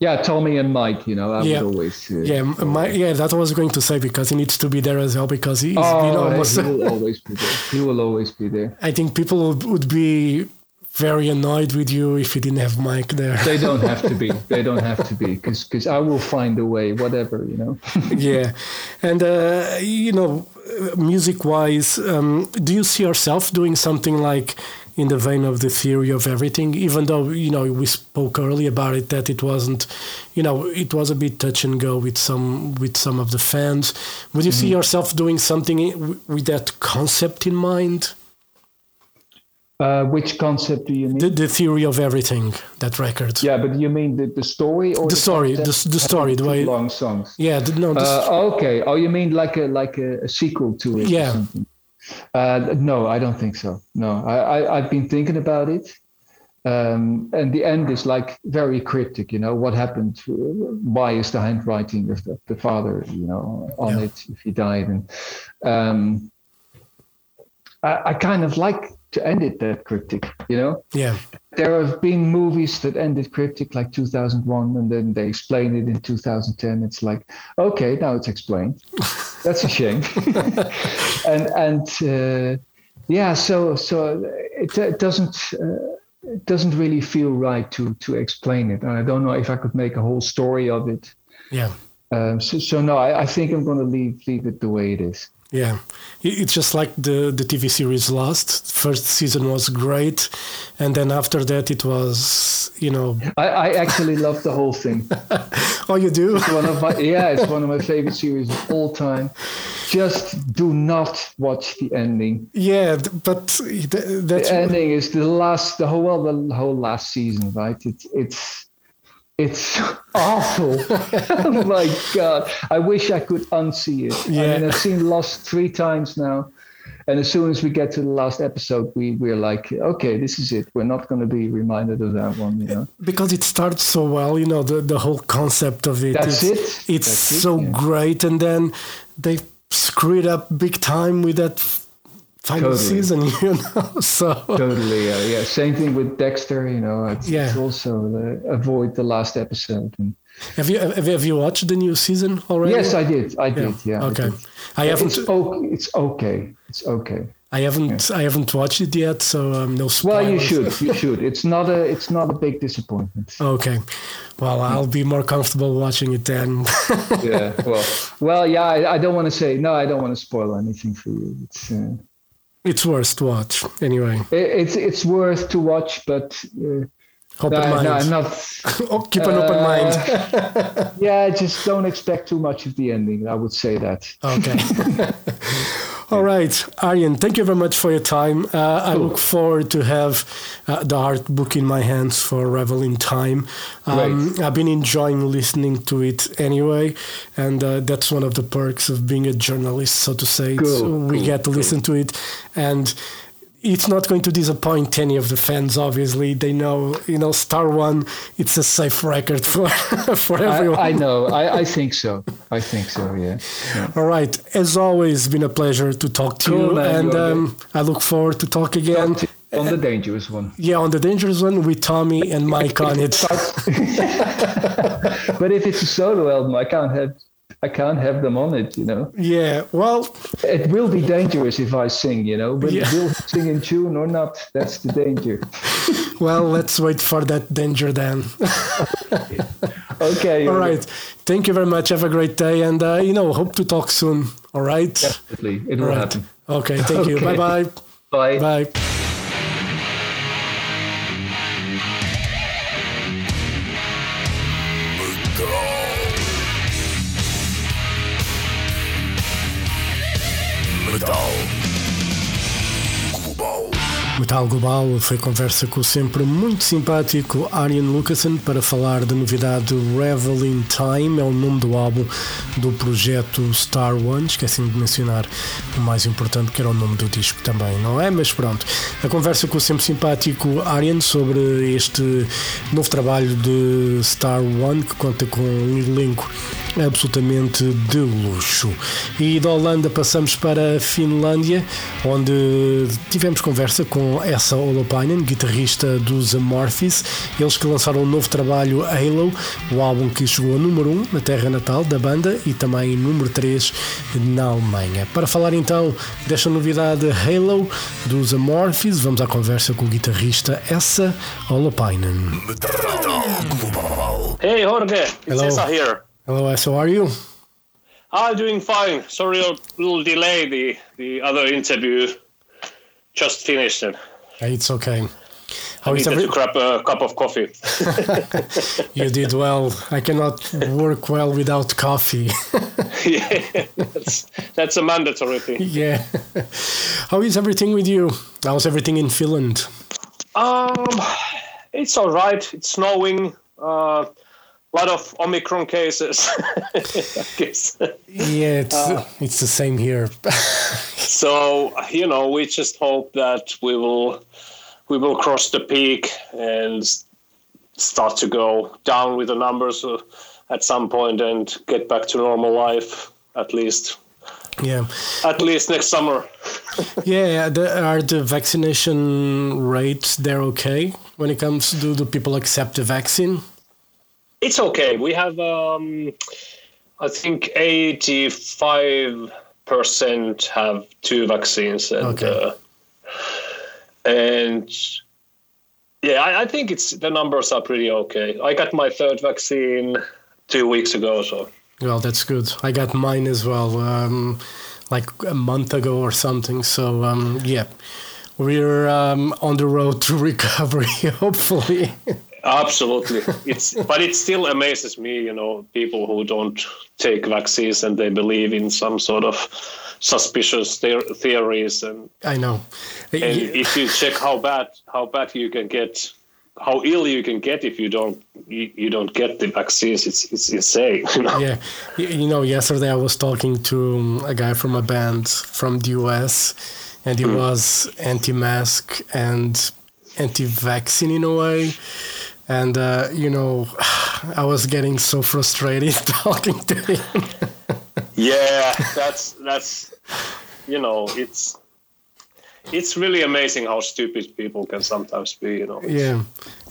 yeah, Tommy and Mike. You know, I Yeah. would always. Uh, yeah yeah that was going to say because he needs to be there as well because he's been Oh, almost he will always be there. He will always be there. i think people would, would be very annoyed with you if you didn't have mike there They don't have to be. They don't have to be because I will find a way. Whatever you know. yeah and uh, you know music wise um, do you see yourself doing something like in the vein of the theory of everything even though you know we spoke earlier about it that it wasn't you know it was a bit touch and go with some with some of the fans would you see yourself doing something with that concept in mind Uh, which concept do you mean? the, the theory of everything that record yeah, but you mean the, the story or the story the, the story the way long songs. yeah the, no the, Uh, okay. Oh, you mean like a like a, a sequel to it? Yeah. Or something? Uh, no, I don't think so. No, I, I I've been thinking about it, um, and the end is like very cryptic. You know what happened? Why is the handwriting of the, the father? You know on Yeah. it if he died, and um, I, I kind of like to end it that cryptic. You know? Yeah. There have been movies that ended cryptic like 2001 and then they explain it in 2010 it's like okay now it's explained. That's a shame. And and uh, yeah so so it, it doesn't uh, it doesn't really feel right to to explain it. And i don't know if i could make a whole story of it. Yeah. Um, so, so no I, I think i'm going to leave leave it the way it is Yeah, it's just like the the TV series Lost. First season was great, and then after that it was, you know, I, I actually love the whole thing. Oh, you do? one of my yeah it's one of my favorite series of all time. Just do not watch the ending. Yeah, but th- the ending is the last the whole well the whole last season right? It's it's it's awful oh my god i wish i could unsee it i mean i've seen lost three times now and as soon as we get to the last episode we we're like okay this is it we're not going to be reminded of that one you know because it starts so well. You know, the the whole concept of it. That's it's, it. It's That's it, so yeah. great, and then they screw it up big time with that final Totally. season. You know, so totally yeah, yeah same thing with dexter you know it's, Yeah. it's also uh, avoid the last episode and have you have, have you watched the new season already? yes i did i did yeah, I okay, did. I haven't. it's, okay, it's okay it's okay I haven't. I haven't watched it yet, so um, no spoilers. well you should you should it's not a it's not a big disappointment Okay. Well, I'll be more comfortable watching it then. yeah well well yeah i, I don't want to say no i don't want to spoil anything for you it's uh, it's worth to watch anyway. it's it's worth to watch but uh, Open no, mind. no, I'm not oh, keep an open Uh, mind. yeah just don't expect too much of the ending i would say that Okay. All right, Arjen, thank you very much for your time. Uh, I look forward to have uh, the art book in my hands for Revel in Time. Um, I've been enjoying listening to it anyway, and uh, that's one of the perks of being a journalist, so to say. Cool, So we cool, get to listen to it, and it's not going to disappoint any of the fans. Obviously, they know, you know, Star One. It's a safe record for for everyone. I, I know. I, I think so. I think so. Yeah. yeah. All right. As always, been a pleasure to talk to Cool, you, man. and um, I look forward to talk again. On the dangerous one. Yeah, on the dangerous one with Tommy and Mike on it. But if it's a solo album, I can't have I can't have them on it. You know. Yeah. Well, It will be dangerous if I sing. You know. But Yeah. will sing in tune or not? That's the danger. well. Let's wait for that danger then. Okay. All right. Thank you very much. Have a great day, and uh, you know, hope to talk soon. All right. Definitely, it will All right. happen. Okay. Thank you. Okay. Bye bye. Bye. Bye. Metal Global foi conversa com o sempre muito simpático Arjen Lucassen para falar da novidade Revel in Time, é o nome do álbum do projeto Star One. Esqueci de mencionar o mais importante que era o nome do disco também, não é? Mas pronto, a conversa com o sempre simpático Arjen sobre este novo trabalho de Star One que conta com um elenco absolutamente de luxo. E da Holanda passamos para a Finlândia, onde tivemos conversa com essa Holopainen, guitarrista dos Amorphis, eles que lançaram um novo trabalho Halo, o álbum que chegou a número 1 na terra natal da banda e também número 3 na Alemanha. Para falar então desta novidade Halo dos Amorphis, vamos à conversa com o guitarrista essa Holopainen. Global. Hey Jorge, it's Hello. Esa here. Hello, Esa, how are you? I'm doing fine. Sorry a little delay. The the other interview just finished and It's okay. How I needed every- to grab a cup of coffee. You did well. I cannot work well without coffee. yeah, that's, that's a mandatory thing. yeah. How is everything with you? How's everything in Finland? Um, it's all right. It's snowing. A lot of Omicron cases. I guess. Yeah, it's it's the same here. So you know, we just hope that we will we will cross the peak and start to go down with the numbers uh, at some point and get back to normal life at least yeah, at least next summer. yeah. The, are the vaccination rates there okay when it comes to do the people accept the vaccine? It's okay. We have um, I think eighty five percent have two vaccines and Okay. uh, and yeah, I, I think it's the numbers are pretty okay. I got my third vaccine two weeks ago, so Well, that's good. I got mine as well, um, like a month ago or something. So um, yeah, we're um, on the road to recovery, hopefully. absolutely. It's but it still amazes me, you know, people who don't take vaccines and they believe in some sort of suspicious the- theories and I know. and if you check how bad how bad you can get how ill you can get if you don't you, you don't get the vaccines it's it's insane you know Yeah, Y- you know, yesterday I was talking to um, a guy from a band from the US, and he was anti-mask and anti-vaccine in a way. And uh, you know, I was getting so frustrated talking to him. yeah that's that's you know it's it's really amazing how stupid people can sometimes be you know It's Yeah,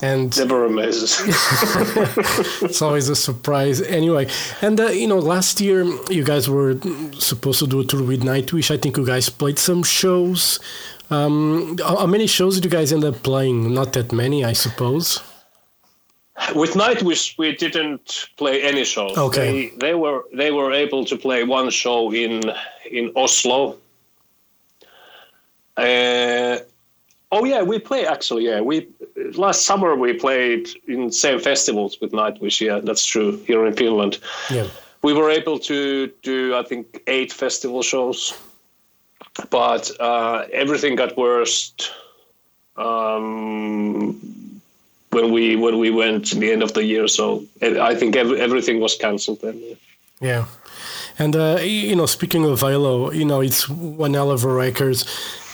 and never amazes it's always a surprise. Anyway, and uh, you know, last year you guys were supposed to do a tour with Nightwish. I think you guys played some shows. Um, how how many shows did you guys end up playing? Not that many, I suppose. With Nightwish, we didn't play any shows. Okay. They, they were they were able to play one show in in Oslo. Uh, oh yeah, we play actually. Yeah, we last summer we played in same festivals with Nightwish. Yeah, that's true. Here in Finland, Yeah. we were able to do I think eight festival shows. but uh, everything got worse um, when we when we went to the end of the year. So I think every, everything was cancelled then. Yeah. And uh, you know, speaking of Halo, you know, it's one hell of a record,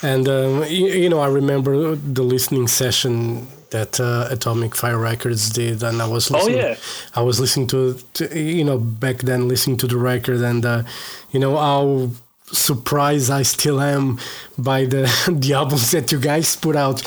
and um, you, you, know, I remember the listening session that uh, Atomic Fire Records did, and I was oh, listening. Oh yeah. I was listening to, to you know back then listening to the record, and uh, you know how surprised I still am by the the albums that you guys put out.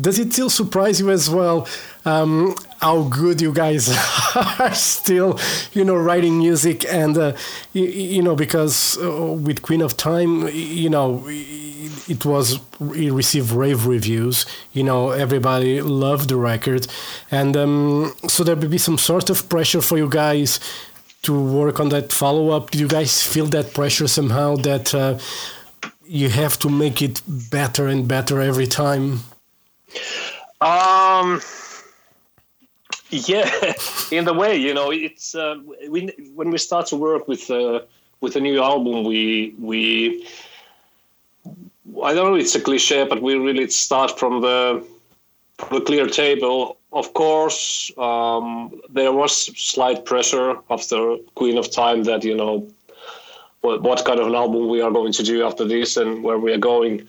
Does it still surprise you as well? Um, how good you guys are still, you know, writing music and uh, you, you, know because uh, with Queen of Time, you know, it was it received rave reviews. You know, everybody loved the record, and um, so there would be some sort of pressure for you guys to work on that follow up? Do you guys feel that pressure somehow that uh, you have to make it better and better every time? Um. Yeah, in the way, you know, it's uh, we, when we start to work with uh, with a new album, we we I don't know, it's a cliche, but we really start from the from the clear table of course, um, there was slight pressure after Queen of Time that you know what, what kind of an album we are going to do after this and where we are going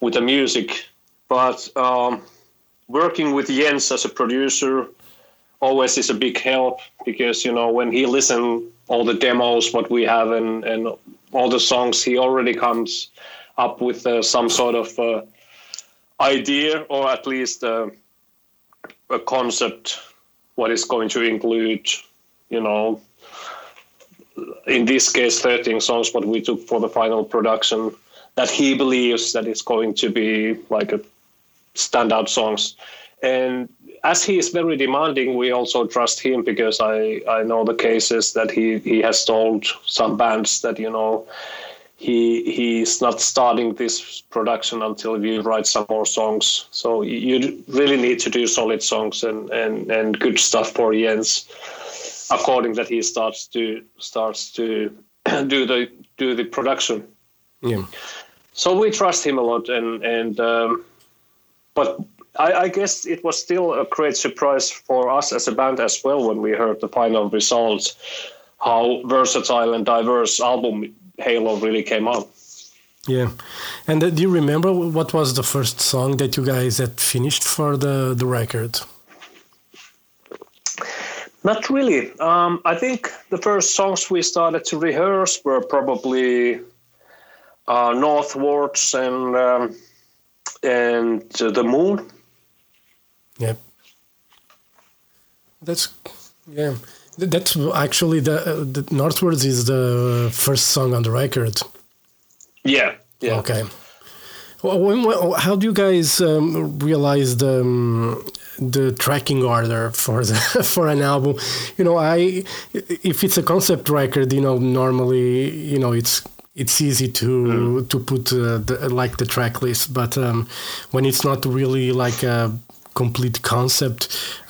with the music. But um, working with Jens as a producer always is a big help because you know when he listens all the demos what we have and and all the songs he already comes up with uh, some sort of uh, idea or at least. Uh, a concept what is going to include you know in this case 13 songs what we took for the final production that he believes that it's going to be like a standout songs. And as he is very demanding we also trust him because i i know the cases that he he has told some bands that you know he he's not starting this production until we write some more songs. So you really need to do solid songs and and and good stuff for Jens, according that he starts to starts to do the do the production. Yeah. So we trust him a lot, and and um, but I, I, guess it was still a great surprise for us as a band as well when we heard the final results, how versatile and diverse album Halo really came out. Yeah, and uh, do you remember what was the first song that you guys had finished for the the record? Not really. Um, I think the first songs we started to rehearse were probably uh, Northwards and um, and uh, the Moon. Yeah, that's yeah. That's actually the, uh, the Northwards is the first song on the record. Yeah. Yeah. Okay. Well, how do you guys um, realize the um, the tracking order for the for an album? You know, I if it's a concept record, you know, normally you know it's it's easy to mm. to put uh, the, like the track list, but um, when it's not really like a complete concept.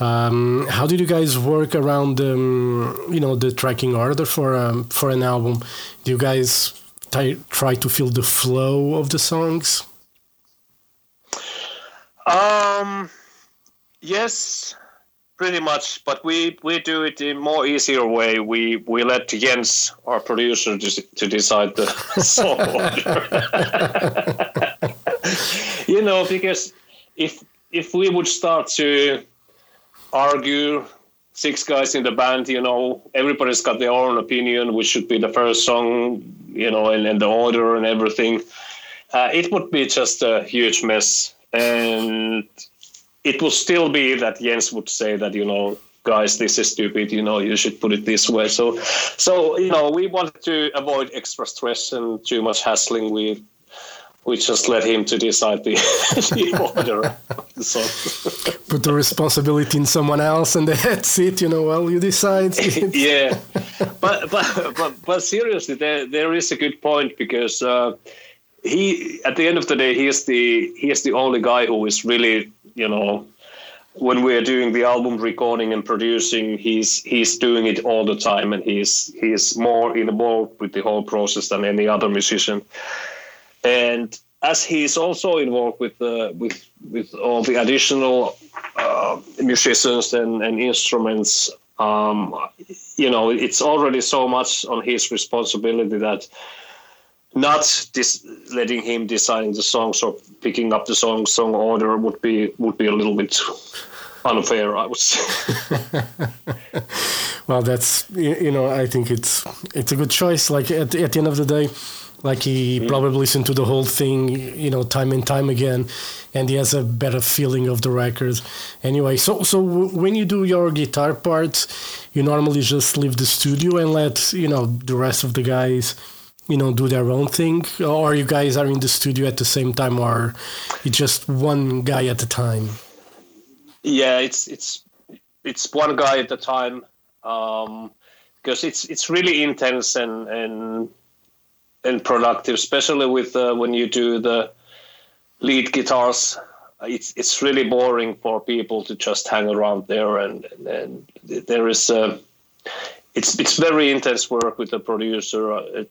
Um, how did you guys work around, um, you know, the tracking order for um, for an album? Do you guys try to feel the flow of the songs? Um, yes, pretty much. But we we do it in more easier way. We we let Jens, our producer, to, decide the song order. you know, because if if we would start to argue six guys in the band, you know, everybody's got their own opinion, which should be the first song, you know, and, and the order and everything. Uh, it would be just a huge mess. And it would still be that Jens would say that, you know, guys, this is stupid, you know, you should put it this way. So, so you know, we wanted to avoid extra stress and too much hassling. We we just let him to decide the, the order So Put the responsibility in someone else, and that's it. You know, well, you decide. yeah, but but but but seriously, there there is a good point because uh, he at the end of the day he is the he is the only guy who is really you know when we're doing the album recording and producing he's he's doing it all the time and he's he's more involved with the whole process than any other musician and as he's also involved with uh, with with all the additional uh, musicians and, and instruments, um, you know, it's already so much on his responsibility that not dis- letting him design the songs or picking up the song song order would be would be a little bit unfair, I would say. well, that's you know, I think it's it's a good choice. Like at at the end of the day like he mm. probably listened to the whole thing, you know, time and time again, and he has a better feeling of the record. Anyway, so so when you do your guitar parts, you normally just leave the studio and let you know the rest of the guys, you know, do their own thing, or you guys are in the studio at the same time, or it's just one guy at a time. Yeah, it's it's it's one guy at a time. Um, because it's it's really intense and and and productive, especially with uh, when you do the lead guitars. It's it's really boring for people to just hang around there, and and there is uh, it's it's very intense work with the producer. Uh,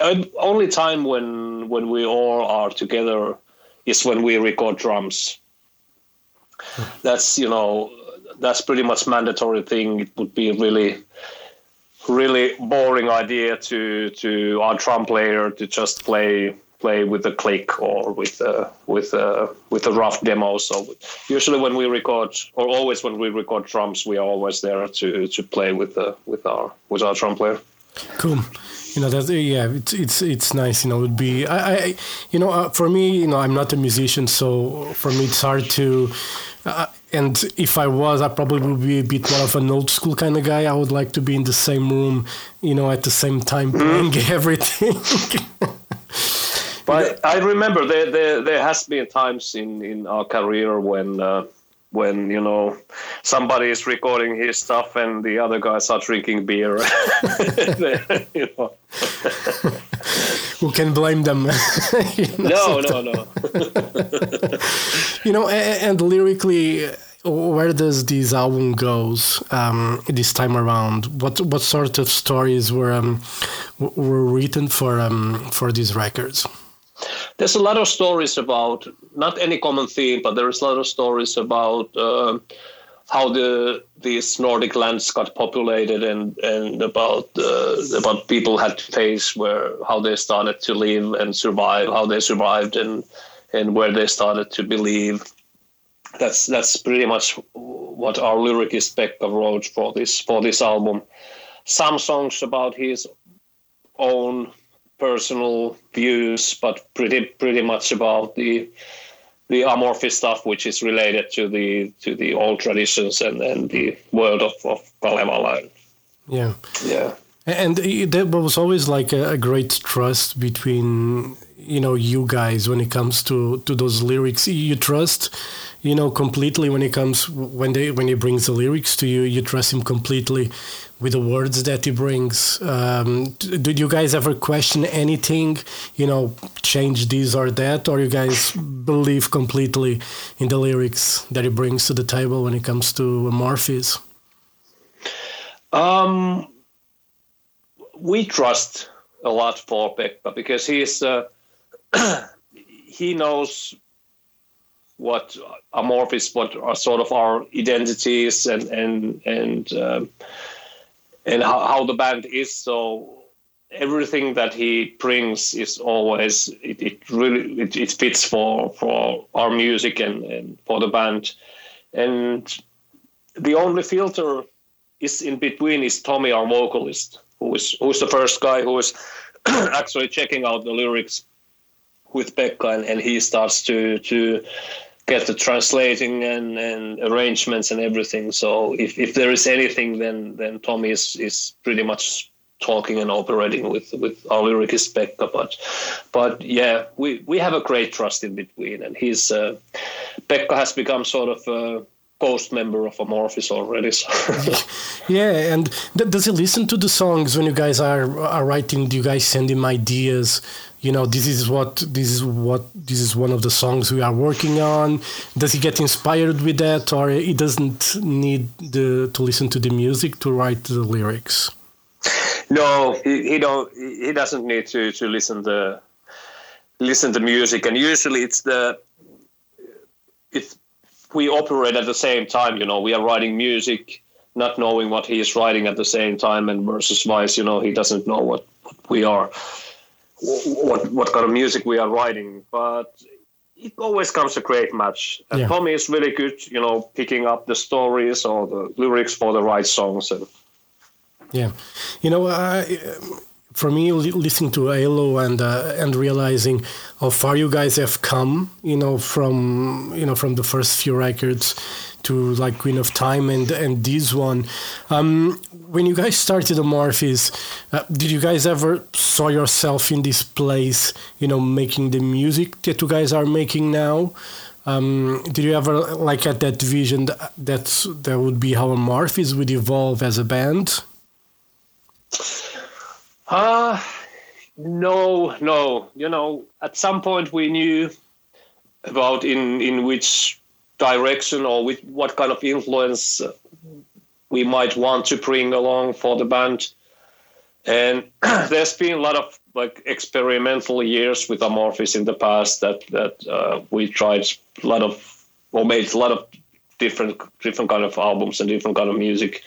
uh, only time when when we all are together is when we record drums. That's you know that's pretty much mandatory thing. It would be really really boring idea to to our drum player to just play play with a click or with a, with a, with a rough demo. So usually when we record, or always when we record drums, we are always there to to play with the with our with our drum player. Cool. You know that yeah, it's it's it's nice. You know, it would be I, I you know uh, for me, you know, I'm not a musician, so for me it's hard to. Uh, and if I was, I probably would be a bit more of an old school kind of guy. I would like to be in the same room, you know, at the same time playing mm. everything. but I remember there, there there has been times in in our career when. Uh, when you know somebody is recording his stuff and the other guys are drinking beer. you know. Who can blame them? you know, no, no, no. you know, and, and, lyrically, where does this album goes um, this time around? What what sort of stories were um, were written for um, for these records? There's a lot of stories about not any common theme, but there's a lot of stories about uh, how the these Nordic lands got populated and and about uh, about people had to face where how they started to live and survive, how they survived and and where they started to believe. That's that's pretty much what our lyricist Pekka wrote for this for this album. Some songs about his own personal views, but pretty pretty much about the the Amorphis stuff, which is related to the to the old traditions and, and the world of, of Kalevala. Yeah, yeah. And there was always like a, a, great trust between you know you guys when it comes to to those lyrics. You trust, you know, completely when it comes when they when he brings the lyrics to you. You trust him completely with the words that he brings. Um, did you guys ever question anything? You know, change this or that, or you guys believe completely in the lyrics that he brings to the table when it comes to Amorphis? Um, we trust a lot for Pekka because he is uh, he knows what Amorphis, what are sort of our identities and and and. Um, and how, how the band is. So everything that he brings is always it, it really it, it, fits for for our music and, and for the band. And the only filter is in between is Tomi, our vocalist, who is who's the first guy who is actually checking out the lyrics with Pekka, and, and he starts to to get the translating and, and arrangements and everything. So if, if there is anything, then then Tomi is, is pretty much talking and operating with with our lyricist Pekka. But but yeah, we, we have a great trust in between, and he's uh, Pekka has become sort of a post member of Amorphis already. So. yeah, and th- does he listen to the songs when you guys are are writing? Do you guys send him ideas? You know this is what this is what this is one of the songs we are working on does he get inspired with that or he doesn't need the, to listen to the music to write the lyrics no he, he don't he doesn't need to to listen the listen to music, and usually it's the it's we operate at the same time. You know, we are writing music, not knowing what he is writing at the same time, and versus vice. You know, he doesn't know what, what we are, what what kind of music we are writing, but. It always comes a great match. And Yeah. Tomi is really good, you know, picking up the stories or the lyrics for the right songs. And Yeah, you know, I, for me, listening to Halo and uh, and realizing how far you guys have come, you know, from you know from the first few records to like Queen of Time and and this one. Um, when you guys started Amorphis, uh, did you guys ever saw yourself in this place, you know, making the music that you guys are making now? Um, did you ever like at that vision that that's, that would be how Amorphis would evolve as a band? Uh no, no. You know, at some point we knew about in in which direction or with what kind of influence we might want to bring along for the band. And there's been a lot of like experimental years with Amorphis in the past that that uh, we tried a lot of or made a lot of different different kind of albums and different kind of music.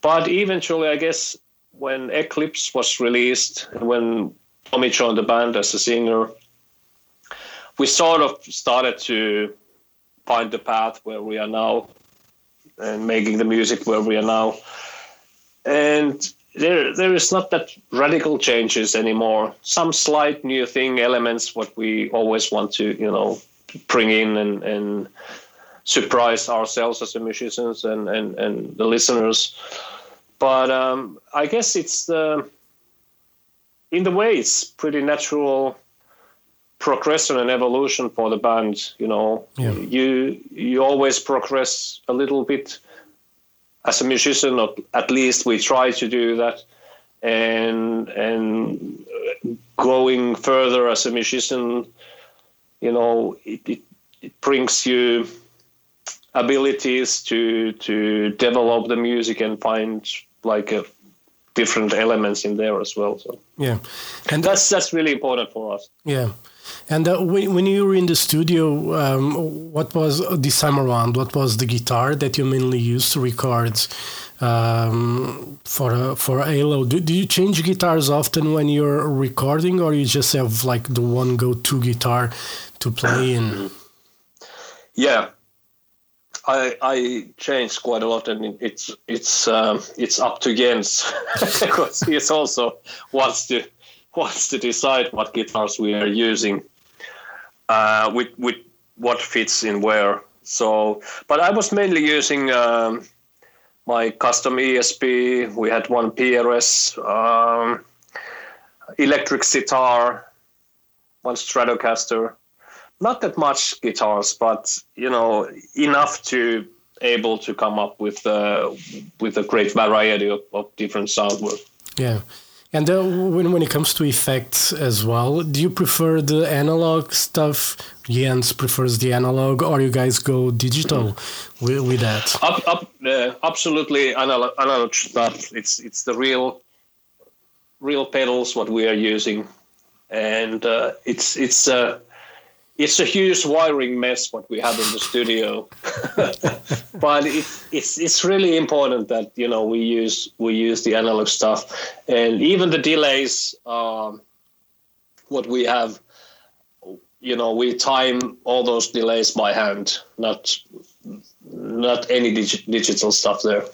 But eventually, I guess when Eclipse was released, when Tomi joined the band as a singer, we sort of started to find the path where we are now and making the music where we are now. And there, there is not that radical changes anymore. Some slight new thing elements, what we always want to, you know, bring in and, and surprise ourselves as the musicians and, and, and the listeners but um, I guess it's the in the way it's pretty natural progression and evolution for the band. You know, Yeah. you you always progress a little bit as a musician, or at least we try to do that, and and going further as a musician, you know, it, it, it brings you abilities to to develop the music and find like a different elements in there as well. So Yeah, and that's that's really important for us. Yeah. And uh, when, when you were in the studio, um, what was this time around? What was the guitar that you mainly used to record um, for uh, for Halo? Do, do you change guitars often when you're recording, or you just have like the one go-to guitar to play in? Yeah, I I change quite a lot, and it's it's um, it's up to Jens because he also wants to wants to decide what guitars we are using, uh, with with what fits in where. So, but I was mainly using um, my custom ESP. We had one PRS, um, electric sitar, one Stratocaster not that much guitars, but you know enough to able to come up with uh, with a great variety of, of different sound work. Yeah. And uh, when when it comes to effects as well, do you prefer the analog stuff? Jens prefers the analog, or you guys go digital with, with that? Up, up, uh, absolutely analog, analog stuff. It's it's the real real pedals what we are using, and uh, it's it's uh, it's a huge wiring mess what we have in the studio, but it, it's it's really important that you know we use we use the analog stuff, and even the delays. Um, what we have, you know, we time all those delays by hand, not not any digi- digital stuff there.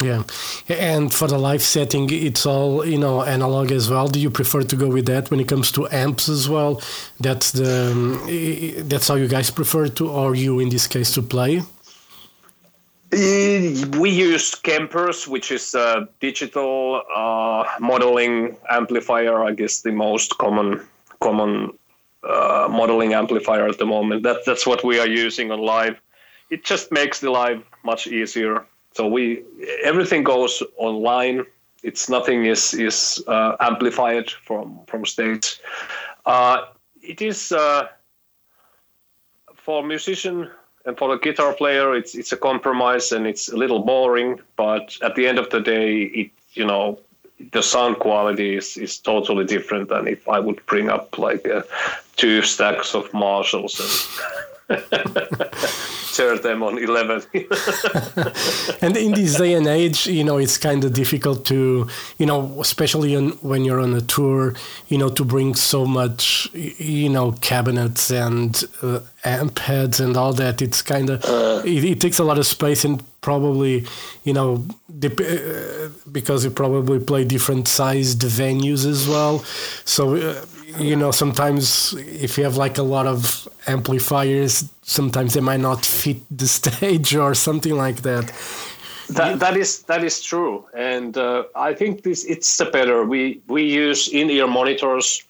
Yeah, and for the live setting, it's all you know analog as well. Do you prefer to go with that when it comes to amps as well? That's the um, that's how you guys prefer to, or you in this case to play. We use Kempers, which is a digital uh, modeling amplifier. I guess the most common common uh, modeling amplifier at the moment. That that's what we are using on live. It just makes the live much easier. So we everything goes online. It's nothing is is uh, amplified from from stage. Uh, it is uh, for musician and for the guitar player. It's it's a compromise and it's a little boring. But at the end of the day, it you know the sound quality is, is totally different than if I would bring up like uh, two stacks of Marshalls and turn them on 11. and in this day and age, you know, it's kind of difficult to, you know, especially on, when you're on a tour, you know, to bring so much, you know, cabinets and uh, amp heads and all that. It's kind of, uh, it, it, takes a lot of space and probably, you know, uh, because you probably play different sized venues as well. So, uh, you know, sometimes if you have like a lot of amplifiers, sometimes they might not fit the stage or something like that. That that is that is true, and uh, I think this it's the better. We we use in-ear monitors,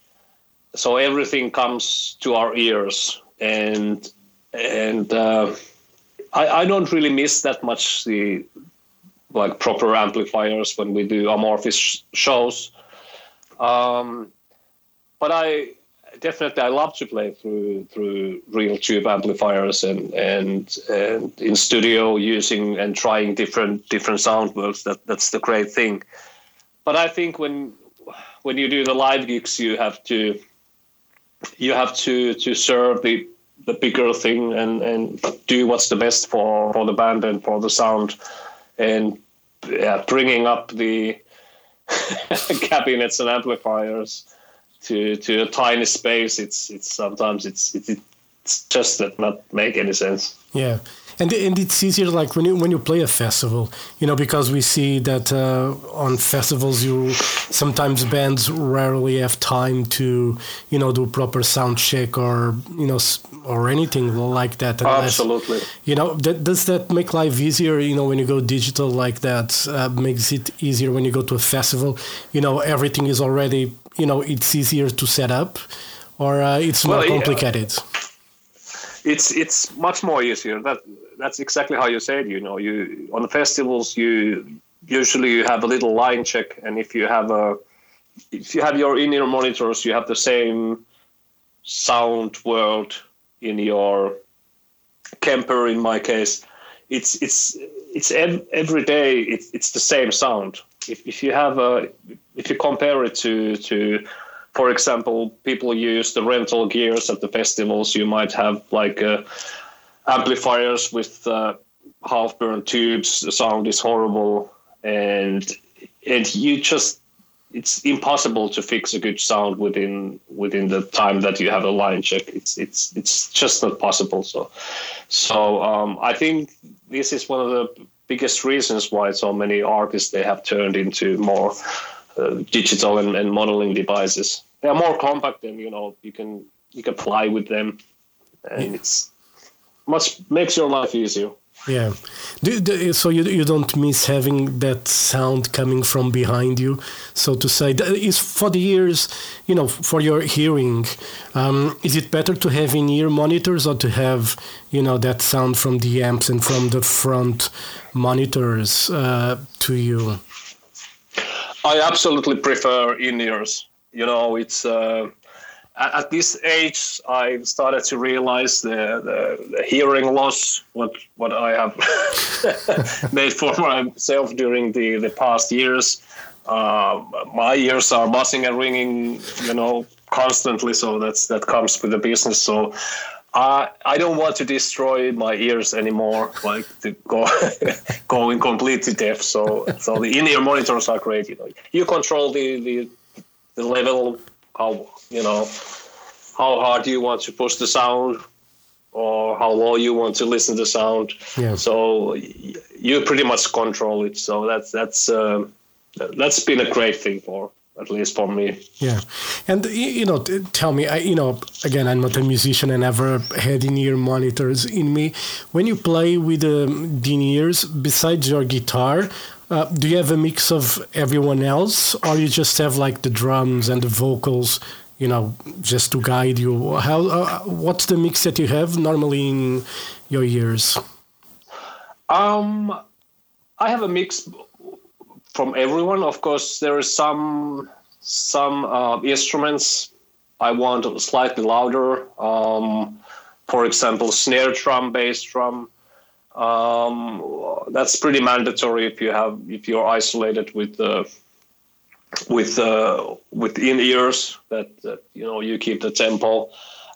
so everything comes to our ears, and and uh, I I don't really miss that much the like proper amplifiers when we do Amorphis shows. Um, but I definitely I love to play through through real tube amplifiers and and and in studio using and trying different different sound worlds. That that's the great thing. But I think when when you do the live gigs, you have to you have to to serve the the bigger thing and and do what's the best for for the band and for the sound and yeah, bringing up the cabinets and amplifiers to to a tiny space, it's it's sometimes it's it's, it's just that not make any sense. Yeah. And, and it's easier like when you when you play a festival you know because we see that uh, on festivals you sometimes bands rarely have time to you know do proper sound check or you know or anything like that unless, absolutely you know that, does that make life easier you know when you go digital like that uh, makes it easier when you go to a festival you know everything is already you know it's easier to set up, or uh, it's more well, complicated? Yeah. It's it's much more easier. That that's exactly how you said. You know, you on the festivals you usually you have a little line check, and if you have a if you have your in-ear monitors, you have the same sound world in your camper. In my case, it's it's it's every day. It's it's the same sound. If if you have a if you compare it to to for example, people use the rental gears at the festivals. You might have like uh, amplifiers with uh, half burned tubes. The sound is horrible, and and you just it's impossible to fix a good sound within within the time that you have a line check. It's it's it's just not possible. So so um, I think this is one of the biggest reasons why so many artists they have turned into more digital and, and modeling devices. They are more compact and you know you can you can fly with them, and yeah. it's much makes your life easier. Yeah. Do, do, so you, you don't miss having that sound coming from behind you, so to say. Is for the ears, you know, for your hearing, um, is it better to have in-ear monitors or to have, you know, that sound from the amps and from the front monitors uh, to you? I absolutely prefer in-ears. You know, it's uh, at this age I started to realize the, the, the hearing loss what what I have made for myself during the the past years. Uh, my ears are buzzing and ringing, you know, constantly. So that's that comes with the business. So I I don't want to destroy my ears anymore, like to go going completely deaf. So so the in-ear monitors are great. You know, you control the the, the level how you know how hard you want to push the sound or how low you want to listen to sound. Yeah. So you pretty much control it. So that's that's uh, that's been a great thing for at least for me. Yeah, and you know, tell me, I, you know, again, I'm not a musician and never had in-ear monitors in me. When you play with um, the in-ears, besides your guitar, uh, do you have a mix of everyone else, or you just have like the drums and the vocals? You know, just to guide you. How? Uh, what's the mix that you have normally in your ears? Um, I have a mix from everyone. Of course, there is some some uh, instruments I want slightly louder. Um, for example, snare drum, bass drum. Um, that's pretty mandatory if you have if you're isolated with the with uh, with in ears that, that you know you keep the tempo.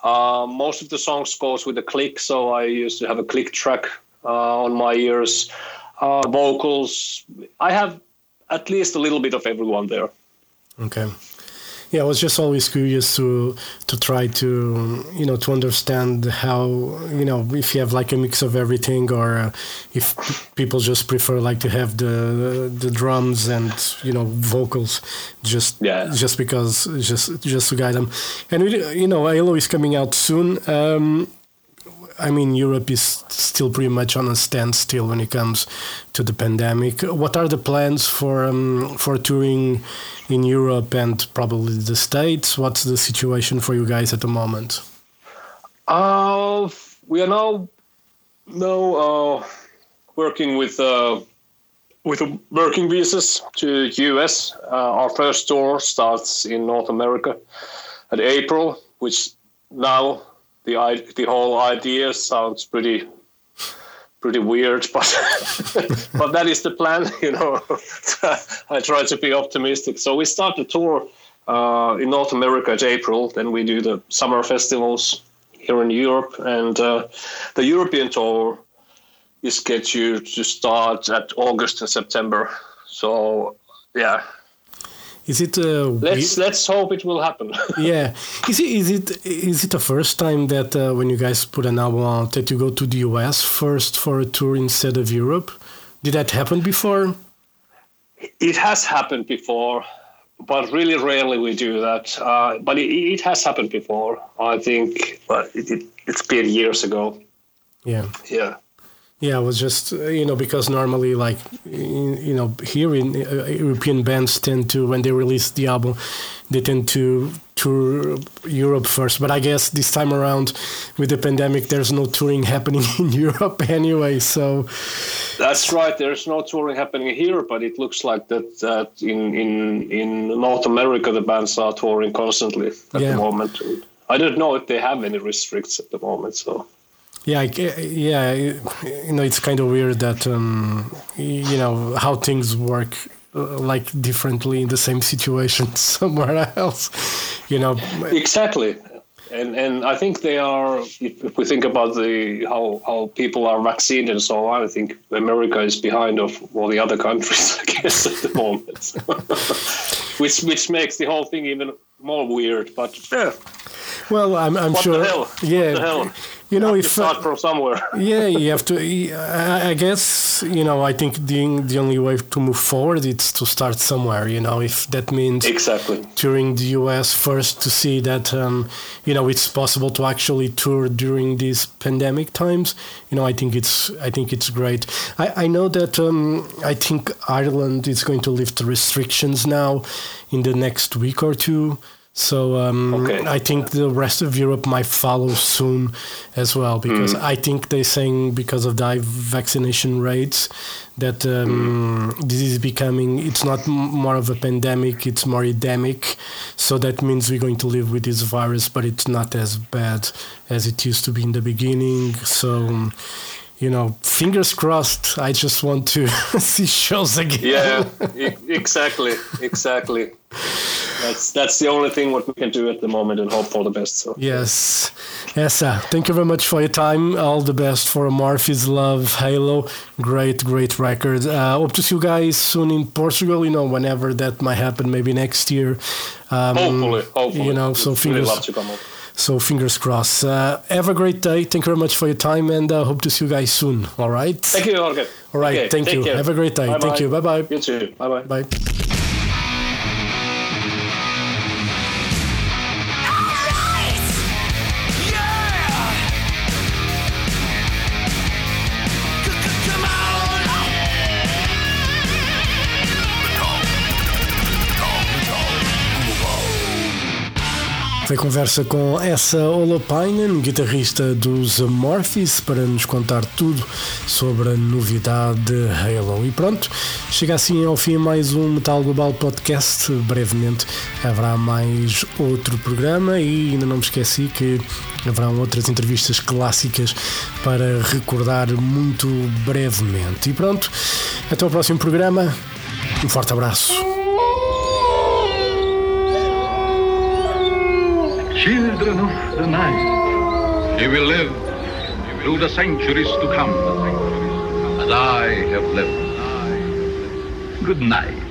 Uh, most of the songs goes with a click, so I used to have a click track uh, on my ears. Uh, vocals, I have at least a little bit of everyone there. Okay. Yeah, I was just always curious to to try to you know to understand how you know if you have like a mix of everything or uh, if people just prefer like to have the the drums and you know vocals just Yeah. just because just just to guide them. And you know, Halo is coming out soon. Um, I mean, Europe is still pretty much on a standstill when it comes to the pandemic. What are the plans for um, for touring in Europe and probably the States? What's the situation for you guys at the moment? Uh, we are now now uh, working with uh, with working visas to US. Uh, our first tour starts in North America at April, which now the the whole idea sounds pretty pretty weird, but but that is the plan. You know, I try to be optimistic. So we start the tour uh, in North America at April. Then we do the summer festivals here in Europe, and uh, the European tour is scheduled to start at August and September. So yeah, Is it uh, let's let's hope it will happen. yeah? Is it is it is it the first time that uh, when you guys put an album out that you go to the US first for a tour instead of Europe? Did that happen before? it has happened before, but really rarely we do that. Uh, but it, it has happened before. I think, but it, it, it's been years ago. Yeah. Yeah. Yeah, it was just uh, you know because normally like you know here in uh, European bands tend to when they release the album they tend to tour Europe first. But I guess this time around with the pandemic, there's no touring happening in Europe anyway. So That's right. There's no touring happening here, but it looks like that that in in in North America the bands are touring constantly at Yeah. the moment. I don't know if they have any restricts at the moment. So yeah, I yeah, you know it's kind of weird that um, you know how things work. uh, Like differently in the same situation somewhere else, you know. exactly. And and I think they are. If, we think about the how how people are vaccinated and so on, I think America is behind of all the other countries. I guess at the moment, which which makes the whole thing even more weird. But yeah, Well, I'm, I'm what sure. the hell? Yeah, what the hell? You know, if start from somewhere. yeah, you have to. I guess you know. I think the the only way to move forward is to start somewhere. You know, if that means exactly. touring the US first to see that um, you know it's possible to actually tour during these pandemic times. You know, I think it's I think it's great. I, I know that um, I think Ireland is going to lift restrictions now in the next week or two. So um, Okay. I think the rest of Europe might follow soon as well because I think they're saying because of the high vaccination rates that um, this is becoming it's not m- more of a pandemic it's more endemic. So that means we're going to live with this virus but it's not as bad as it used to be in the beginning. So you know fingers crossed i just want to see shows again Yeah, exactly, exactly. That's that's the only thing what we can do at the moment and hope for the best. So Yes. Esa, thank you very much for your time. All the best for Morphe's Love Halo. Great, great record. Uh, hope to see you guys soon in Portugal, you know, whenever that might happen, maybe next year. Um, hopefully, hopefully, You know, so We'd really fingers, love to come up. So fingers crossed. Uh, have a great day. Thank you very much for your time and uh, hope to see you guys soon. All right? Thank you, Jorge. All right. Okay, thank you. care. Have a great day. Thank Bye-bye. you. Bye-bye. You too. Bye bye. Bye. Foi conversa com essa Olapainen, guitarrista dos Amorphis, para nos contar tudo sobre a novidade de Halo. E pronto, chega assim ao fim mais um Metal Global Podcast. Brevemente haverá mais outro programa e ainda não me esqueci que haverão outras entrevistas clássicas para recordar muito brevemente. E pronto, até o próximo programa. Um forte abraço. Children of the night. He will live through the centuries to come, as I have lived. Good night.